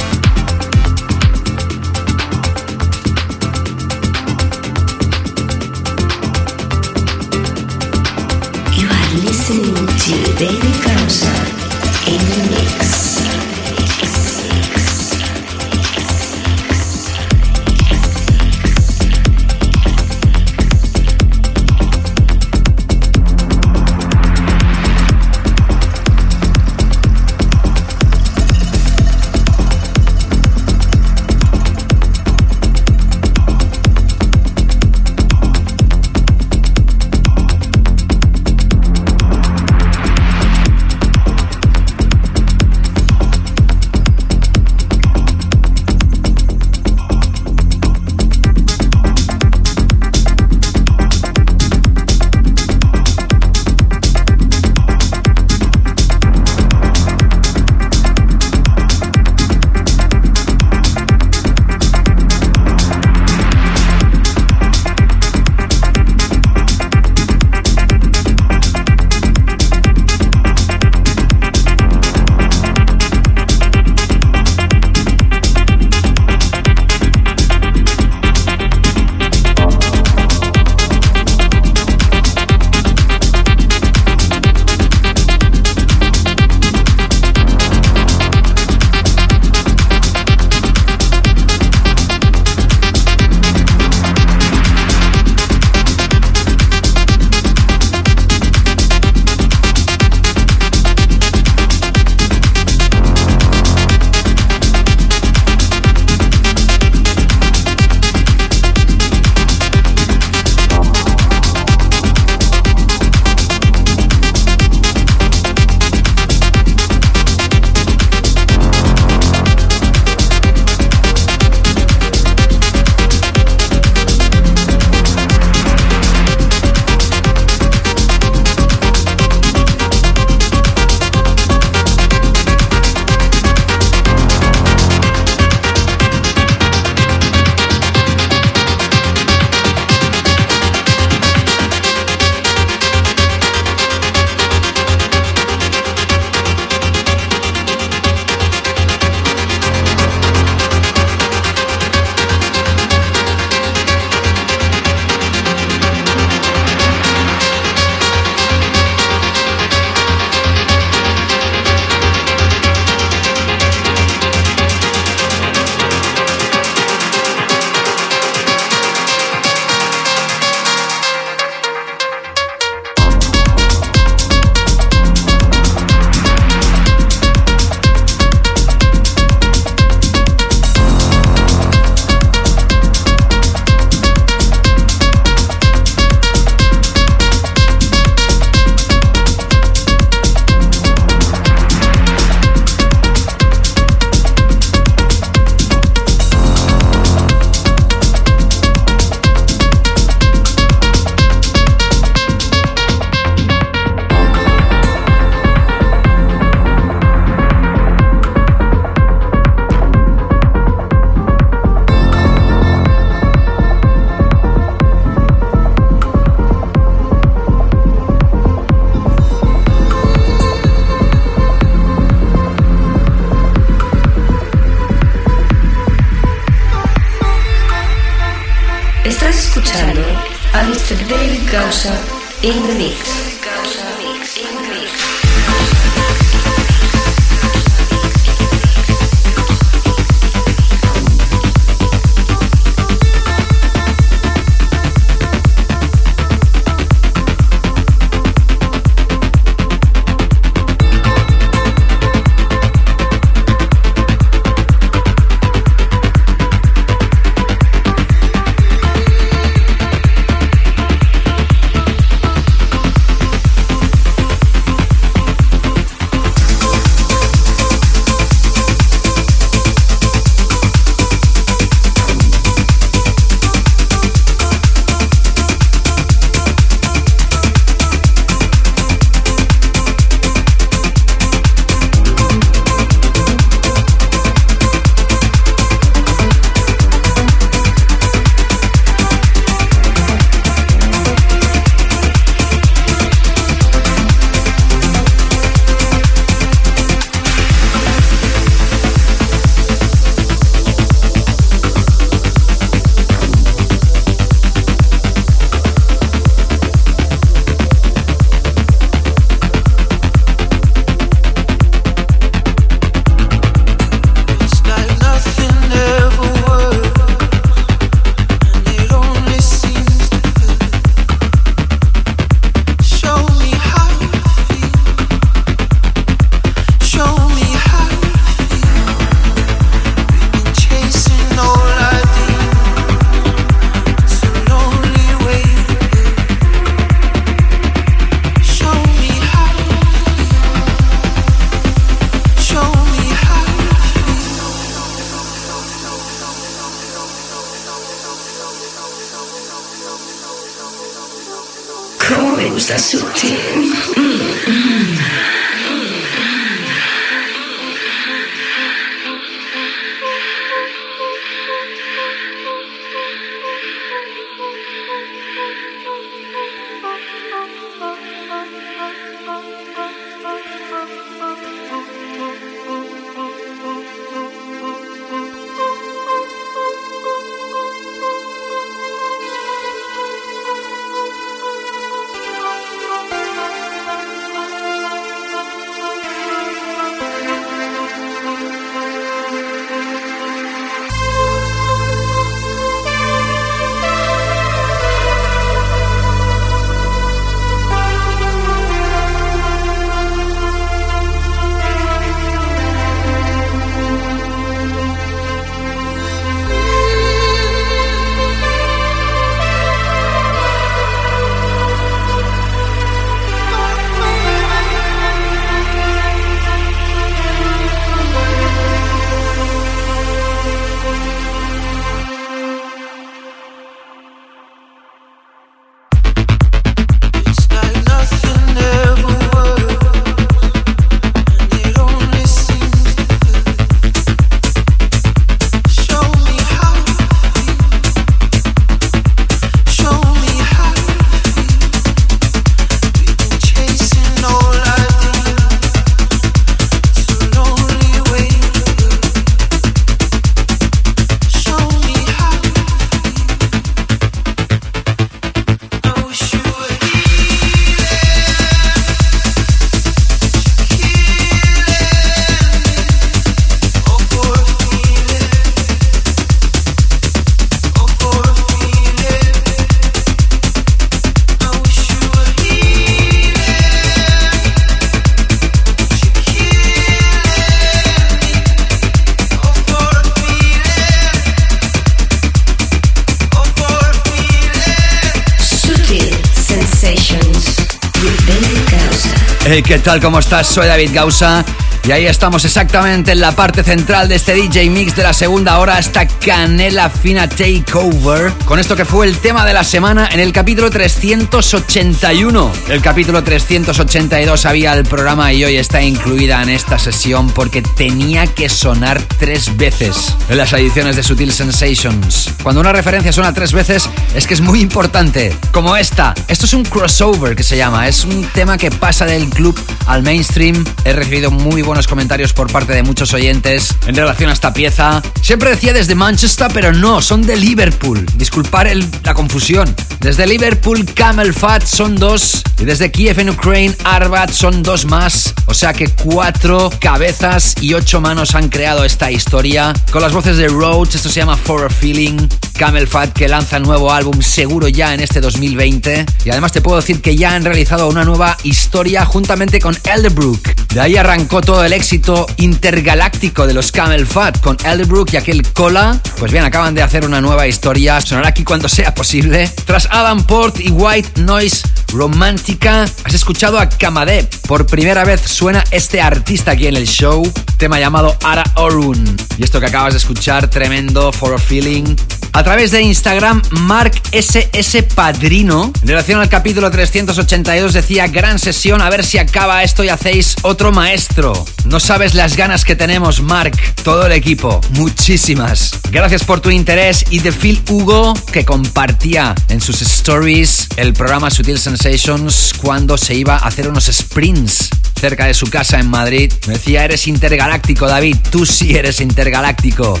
Tal? ¿Cómo estás? Soy David Gausa. Y ahí estamos exactamente en la parte central de este DJ Mix de la segunda hora, esta canela fina takeover. Con esto que fue el tema de la semana en el capítulo 381. El capítulo 382 había el programa y hoy está incluida en esta sesión porque tenía que sonar tres veces en las ediciones de Sutil Sensations. Cuando una referencia suena tres veces es que es muy importante. Como esta. Esto es un crossover que se llama. Es un tema que pasa del club al mainstream. He recibido muy buenas buenos comentarios por parte de muchos oyentes en relación a esta pieza. Siempre decía desde Manchester, pero no, son de Liverpool. Disculpar el- la confusión. Desde Liverpool, Camel Fat son dos. Y desde Kiev en Ukraine, Arbat son dos más. O sea que cuatro cabezas y ocho manos han creado esta historia. Con las voces de Roach, esto se llama For a Feeling. Camel Fat que lanza nuevo álbum seguro ya en este 2020. Y además te puedo decir que ya han realizado una nueva historia juntamente con Elderbrook. De ahí arrancó todo el éxito intergaláctico de los Camel Fat con Elderbrook y aquel Cola. Pues bien, acaban de hacer una nueva historia. Sonará aquí cuando sea posible. Tras Adam Port y White Noise Romántica, has escuchado a Kamadeb. Por primera vez suena este artista aquí en el show. Tema llamado Ara Orun. Y esto que acabas de escuchar, tremendo, For a Feeling. A través de Instagram, Mark SS Padrino, en relación al capítulo 382, decía: Gran sesión, a ver si acaba esto y hacéis otro maestro. No sabes las ganas que tenemos, Mark, todo el equipo, muchísimas. Gracias por tu interés y de Phil Hugo, que compartía en sus stories el programa Sutil Sensations cuando se iba a hacer unos sprints cerca de su casa en Madrid. Me decía: Eres intergaláctico, David, tú sí eres intergaláctico.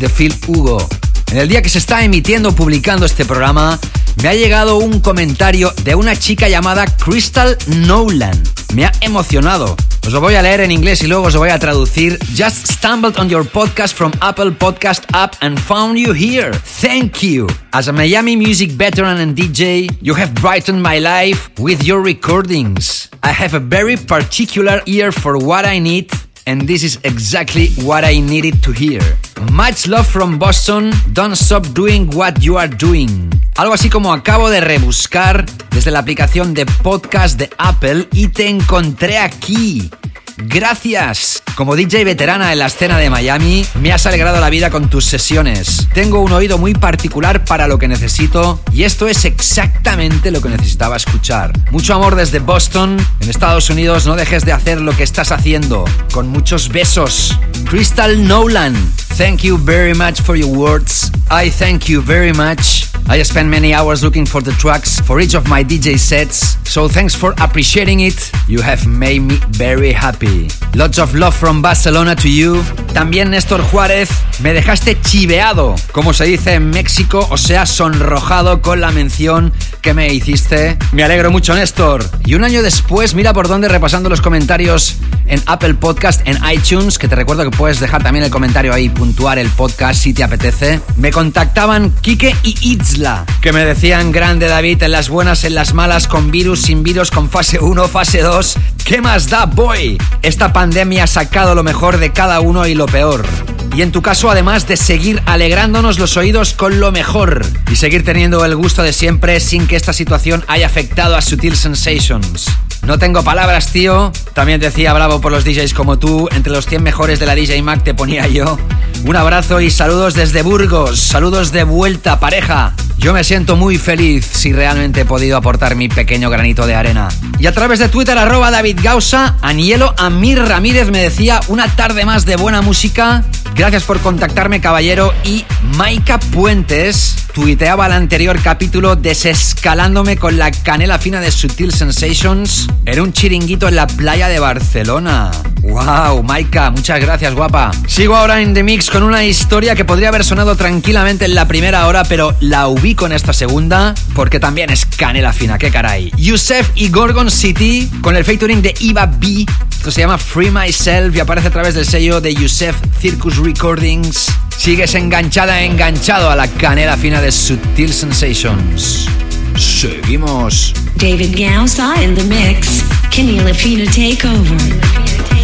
De Phil Hugo. En el día que se está emitiendo, publicando este programa, me ha llegado un comentario de una chica llamada Crystal Nolan. Me ha emocionado. Os lo voy a leer en inglés y luego os lo voy a traducir. Just stumbled on your podcast from Apple Podcast app and found you here. Thank you. As a Miami music veteran and DJ, you have brightened my life with your recordings. I have a very particular ear for what I need and this is exactly what I needed to hear. Much love from Boston, don't stop doing what you are doing. Algo así como acabo de rebuscar desde la aplicación de podcast de Apple y te encontré aquí. Gracias. Como DJ veterana en la escena de Miami, me has alegrado la vida con tus sesiones. Tengo un oído muy particular para lo que necesito y esto es exactamente lo que necesitaba escuchar. Mucho amor desde Boston. En Estados Unidos no dejes de hacer lo que estás haciendo. Con muchos besos. Crystal Nolan. Thank you very much for your words. I thank you very much. I spent many hours looking for the tracks for each of my DJ sets, so thanks for appreciating it. You have made me very happy. Lots of love from Barcelona to you. También Néstor Juárez, me dejaste chiveado, como se dice en México, o sea, sonrojado con la mención que me hiciste. Me alegro mucho, Néstor. Y un año después, mira por dónde repasando los comentarios en Apple Podcast, en iTunes, que te recuerdo que puedes dejar también el comentario ahí, puntuar el podcast si te apetece. Me contactaban Kike y Itzla, que me decían, grande David, en las buenas, en las malas, con virus, sin virus, con fase 1, fase 2. ¿Qué más da, boy? Esta pandemia ha sacado lo mejor de cada uno y lo peor. Y en tu caso, además de seguir alegrándonos los oídos con lo mejor y seguir teniendo el gusto de siempre sin que esta situación haya afectado a Sutil Sensations. No tengo palabras, tío. También decía bravo por los DJs como tú. Entre los 100 mejores de la DJ Mac te ponía <laughs> yo. Un abrazo y saludos desde Burgos. Saludos de vuelta, pareja. Yo me siento muy feliz si realmente he podido aportar mi pequeño granito de arena. Y a través de Twitter, arroba David Gausa, Anielo Amir Ramírez me decía una tarde más de buena música. Gracias por contactarme, caballero. Y Maika Puentes tuiteaba el anterior capítulo desescalándome con la canela fina de Sutil Sensations en un chiringuito en la playa de Barcelona. ¡Wow! Maika, muchas gracias, guapa. Sigo ahora en The Mix con una historia que podría haber sonado tranquilamente en la primera hora, pero la ubico en esta segunda porque también es canela fina, qué caray. Yusef y Gorgon City con el featuring de Eva B. Esto se llama Free Myself y aparece a través del sello de Yusef Circus Recordings. Sigues enganchada, enganchado a la canela fina de Sutil Sensations. Seguimos. David Gausa in the mix. Canela Fina Takeover. Thank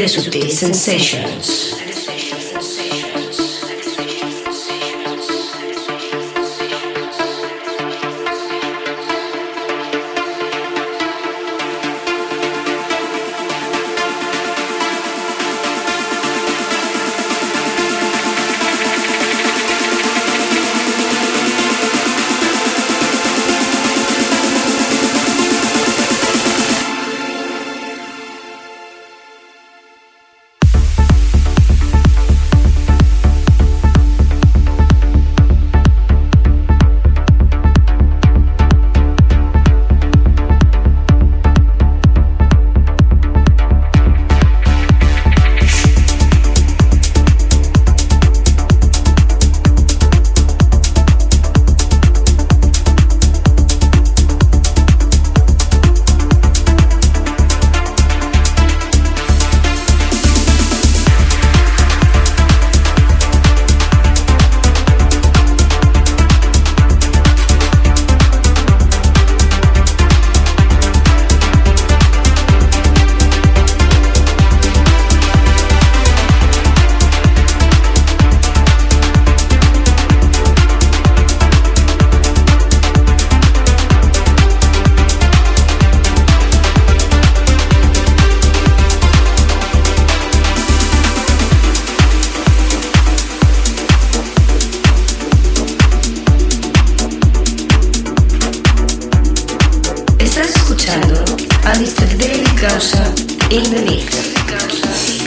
de Sutil Sensations. Escuchando a Mr. David Causa in the mix.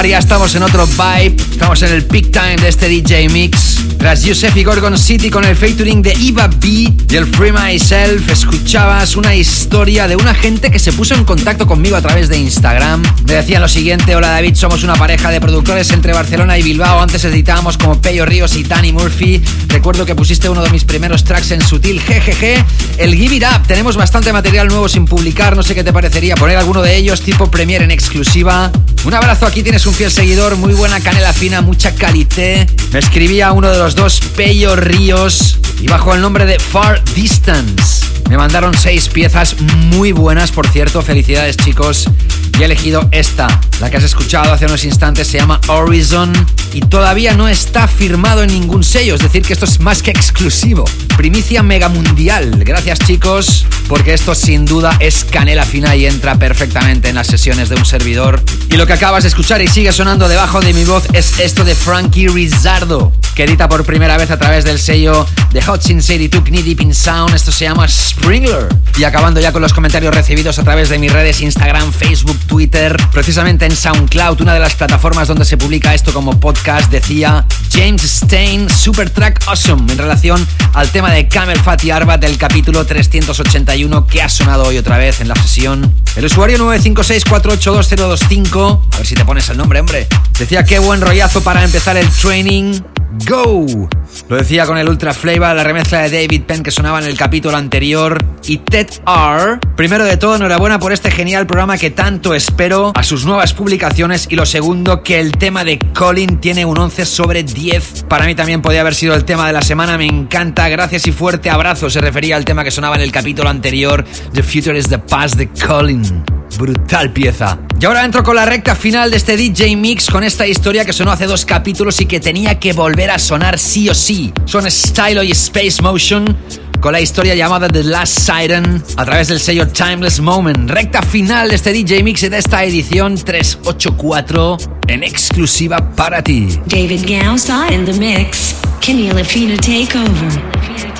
Comprobar, ya estamos en otro vibe. Estamos en el peak time de este DJ Mix. Tras Yusef y Gorgon City con el featuring de Eva B y el Free Myself, escuchabas una historia de una gente que se puso en contacto conmigo a través de Instagram. Me decían lo siguiente: Hola David, somos una pareja de productores entre Barcelona y Bilbao. Antes editábamos como Peyo Ríos y Tani Murphy. Recuerdo que pusiste uno de mis primeros tracks en sutil, jejeje. El Give It Up. Tenemos bastante material nuevo sin publicar. No sé qué te parecería poner alguno de ellos tipo Premiere en exclusiva. Un abrazo, aquí tienes un fiel seguidor, muy buena canela fina, mucha calité. Me escribía uno de los dos Peyo Ríos y bajo el nombre de Far Distance. Me mandaron seis piezas muy buenas, por cierto. Felicidades, chicos. Y he elegido esta, la que has escuchado hace unos instantes, se llama Horizon y todavía no está firmado en ningún sello, es decir, que esto es más que exclusivo. Primicia mega mundial. Gracias, chicos, porque esto sin duda es canela fina y entra perfectamente en las sesiones de un servidor. Y lo que acabas de escuchar y sigue sonando debajo de mi voz es esto de Frankie Rizardo, que edita por primera vez a través del sello de Hot Sin City Knee Deep in Sound. Esto se llama Springler. Y acabando ya con los comentarios recibidos a través de mis redes Instagram, Facebook, Twitter, precisamente en SoundCloud, una de las plataformas donde se publica esto como podcast, decía James Stein, Super Track Awesome, en relación al tema de Camel Fat y Arbat del capítulo 381 que ha sonado hoy otra vez en la sesión. El usuario 956482025, a ver si te pones el nombre, hombre, decía qué buen rollazo para empezar el training. Go! Lo decía con el Ultra Flavor, la remezcla de David Penn que sonaba en el capítulo anterior. Y Ted R. Primero de todo, enhorabuena por este genial programa que tanto espero a sus nuevas publicaciones. Y lo segundo, que el tema de Colin tiene un 11 sobre 10. Para mí también podía haber sido el tema de la semana. Me encanta. Gracias y fuerte abrazo. Se refería al tema que sonaba en el capítulo anterior. The Future is the Past de Colin. Brutal pieza. Y ahora entro con la recta final de este DJ Mix con esta historia que sonó hace dos capítulos y que tenía que volver a sonar sí o sí. Son Stylo y Space Motion con la historia llamada The Last Siren a través del sello Timeless Moment. Recta final de este DJ Mix de esta edición 384 en exclusiva para ti. David Gausa in the mix. Kenny Lafina Takeover. Y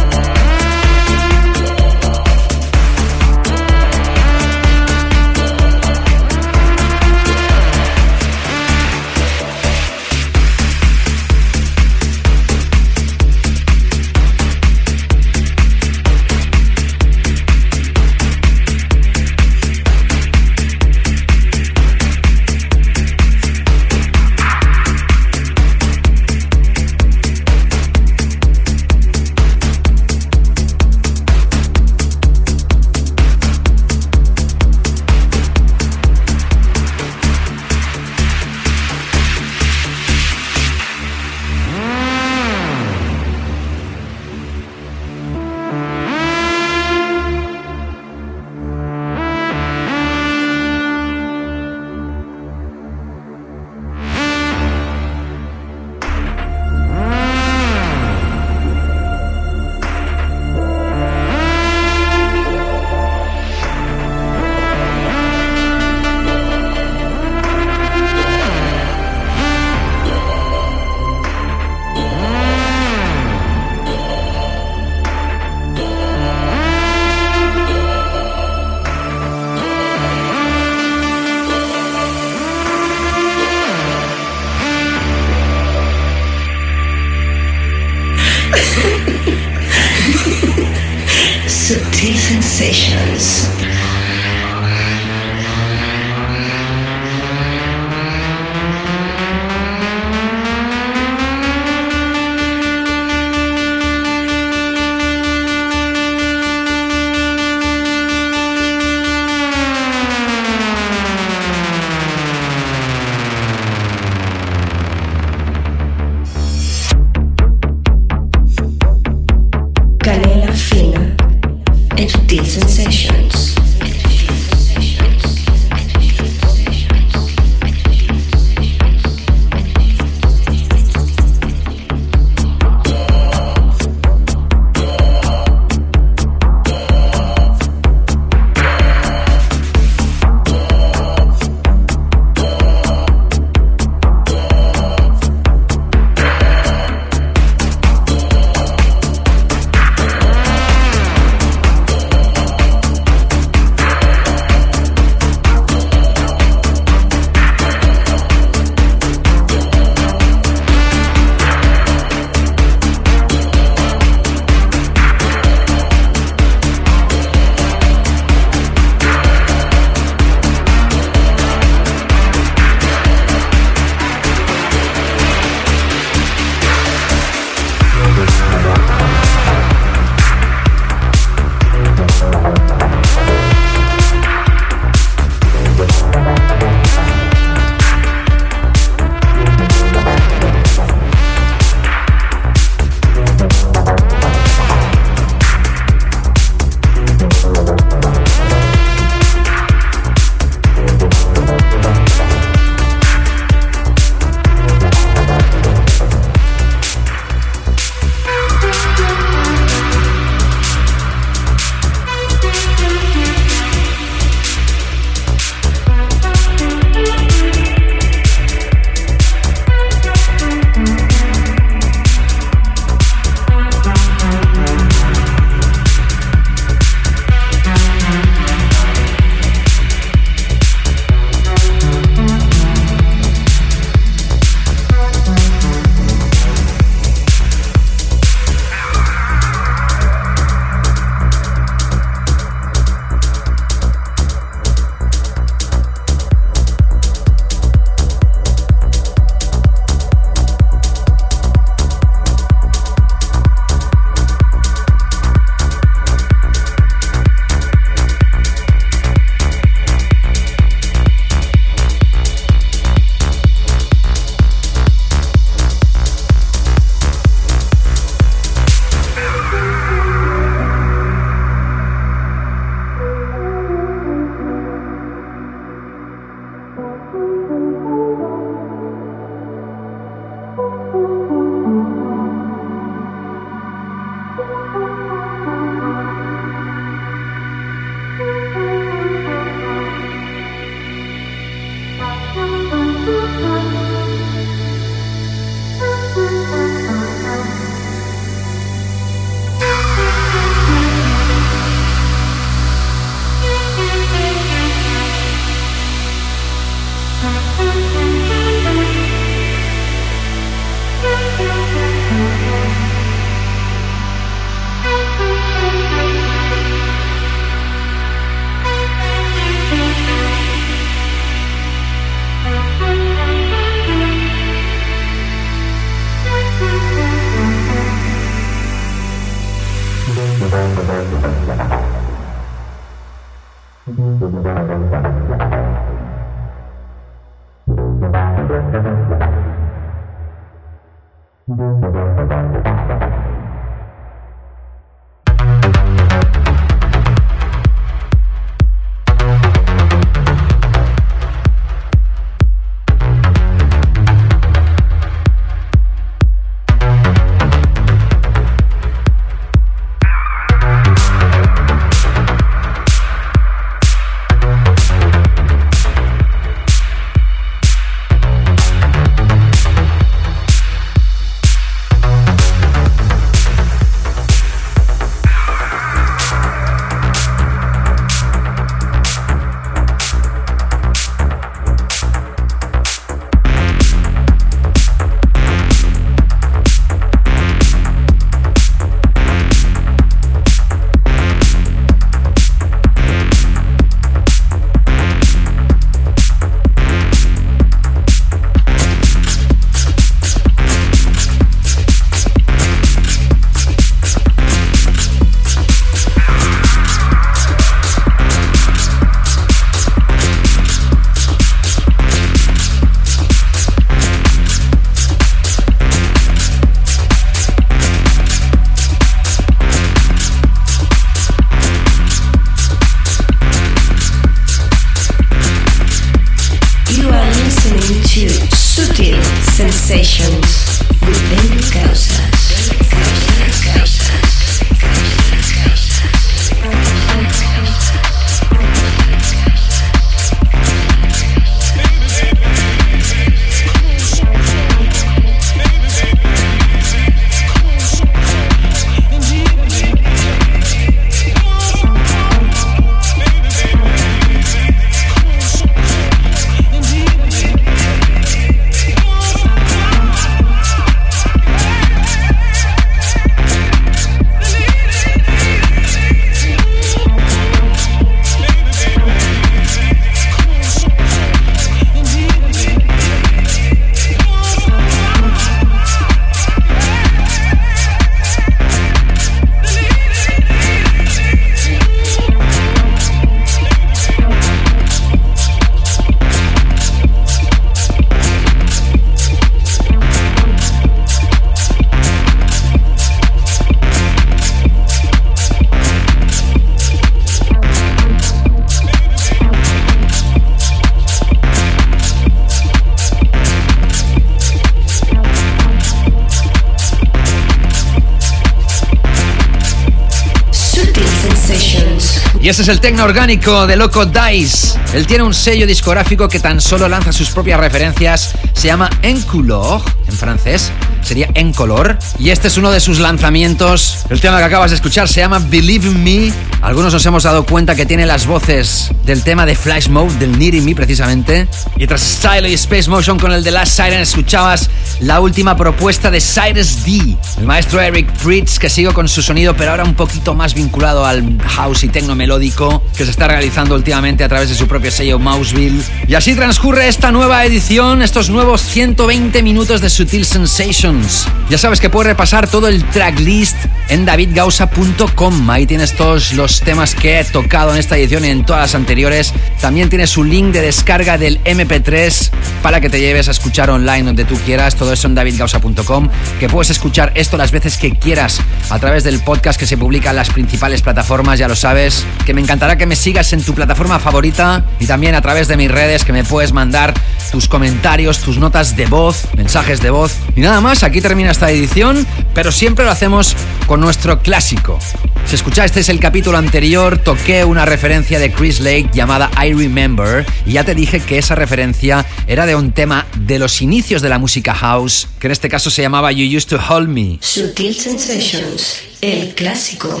ese es el tecno orgánico de Loco Dice. Él tiene un sello discográfico que tan solo lanza sus propias referencias. Se llama Encouleur, en francés. Sería En Color. Y este es uno de sus lanzamientos. El tema que acabas de escuchar se llama Believe Me. Algunos nos hemos dado cuenta que tiene las voces del tema de Flash Mode, del Needing Me precisamente. Y tras Style y Space Motion con el de Last Siren escuchabas la última propuesta de Cyrus D, el maestro Eric Fritz que sigue con su sonido pero ahora un poquito más vinculado al house y tecno melódico que se está realizando últimamente a través de su propio sello Mouseville. Y así transcurre esta nueva edición, estos nuevos 120 minutos de Sutil Sensations. Ya sabes que puedes repasar todo el tracklist en davidgausa.com. Ahí tienes todos los temas que he tocado en esta edición y en todas las anteriores. También tienes un link de descarga del MP3 para que te lleves a escuchar online donde tú quieras. Todo eso en davidgausa.com. Que puedes escuchar esto las veces que quieras a través del podcast que se publica en las principales plataformas, ya lo sabes. Que me encantará que me sigas en tu plataforma favorita y también a través de mis redes que me puedes mandar tus comentarios, tus notas de voz, mensajes de voz. Y nada más, aquí termina esta edición, pero siempre lo hacemos con nuestro clásico. Si escuchasteis el capítulo anterior, toqué una referencia de Chris Lake llamada I Remember y ya te dije que esa referencia era de un tema de los inicios de la música house, que en este caso se llamaba You Used to Hold Me. Sutil Sensations, el clásico.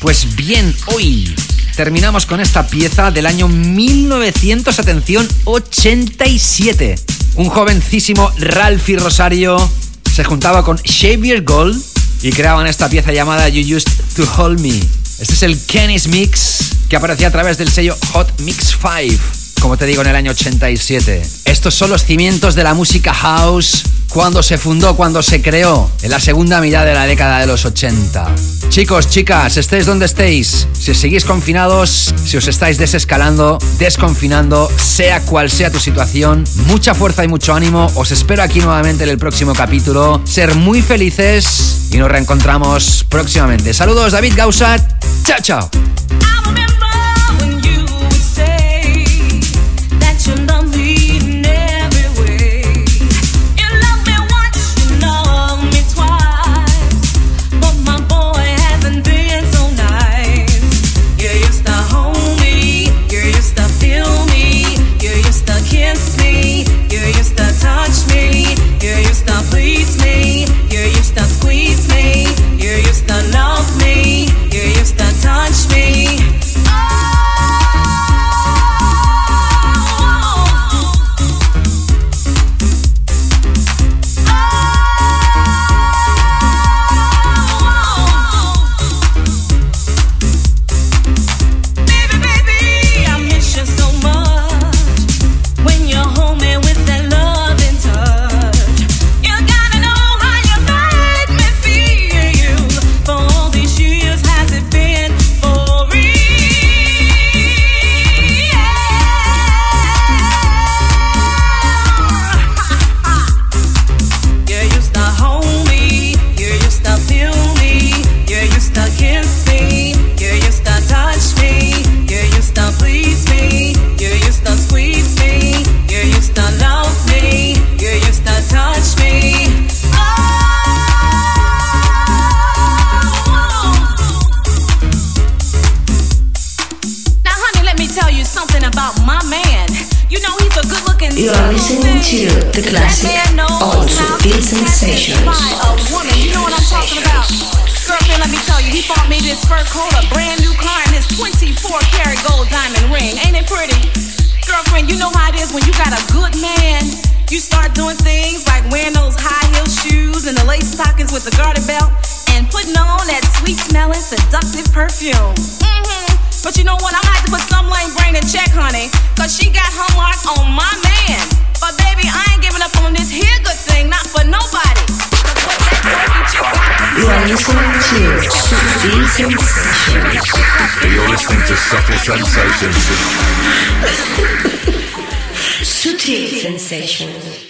Pues bien, hoy terminamos con esta pieza del año 1900, atención, 87. Un jovencísimo Ralphie Rosario se juntaba con Xavier Gold y creaban esta pieza llamada You Used to Hold Me. Este es el Kenny's Mix que aparecía a través del sello Hot Mix 5, como te digo, en el año 87. Estos son los cimientos de la música house cuando se fundó, cuando se creó, en la segunda mitad de la década de los 80. Chicos, chicas, estéis donde estéis, si seguís confinados, si os estáis desescalando, desconfinando, sea cual sea tu situación, mucha fuerza y mucho ánimo. Os espero aquí nuevamente en el próximo capítulo. Ser muy felices y nos reencontramos próximamente. Saludos, David Gausat. Chao, chao. To the classic on Sutil Sensations. a woman. You know what I'm talking about. Girlfriend, let me tell you, he bought me this fur coat, a brand new car, and his 24 karat gold diamond ring. Ain't it pretty? Girlfriend, you know how it is when you got a good man. You start doing things like wearing those high heel shoes and the lace stockings with the garter belt and putting on that sweet smelling, seductive perfume. hmm But you know what? Gonna have to put some lame brain in check, honey, cause she got her mark on my man. But baby, I ain't giving up on this here good thing, not for nobody. You are listening to Sutil Sensations. You're listening to Subtle Sensations. Sutil Sensations.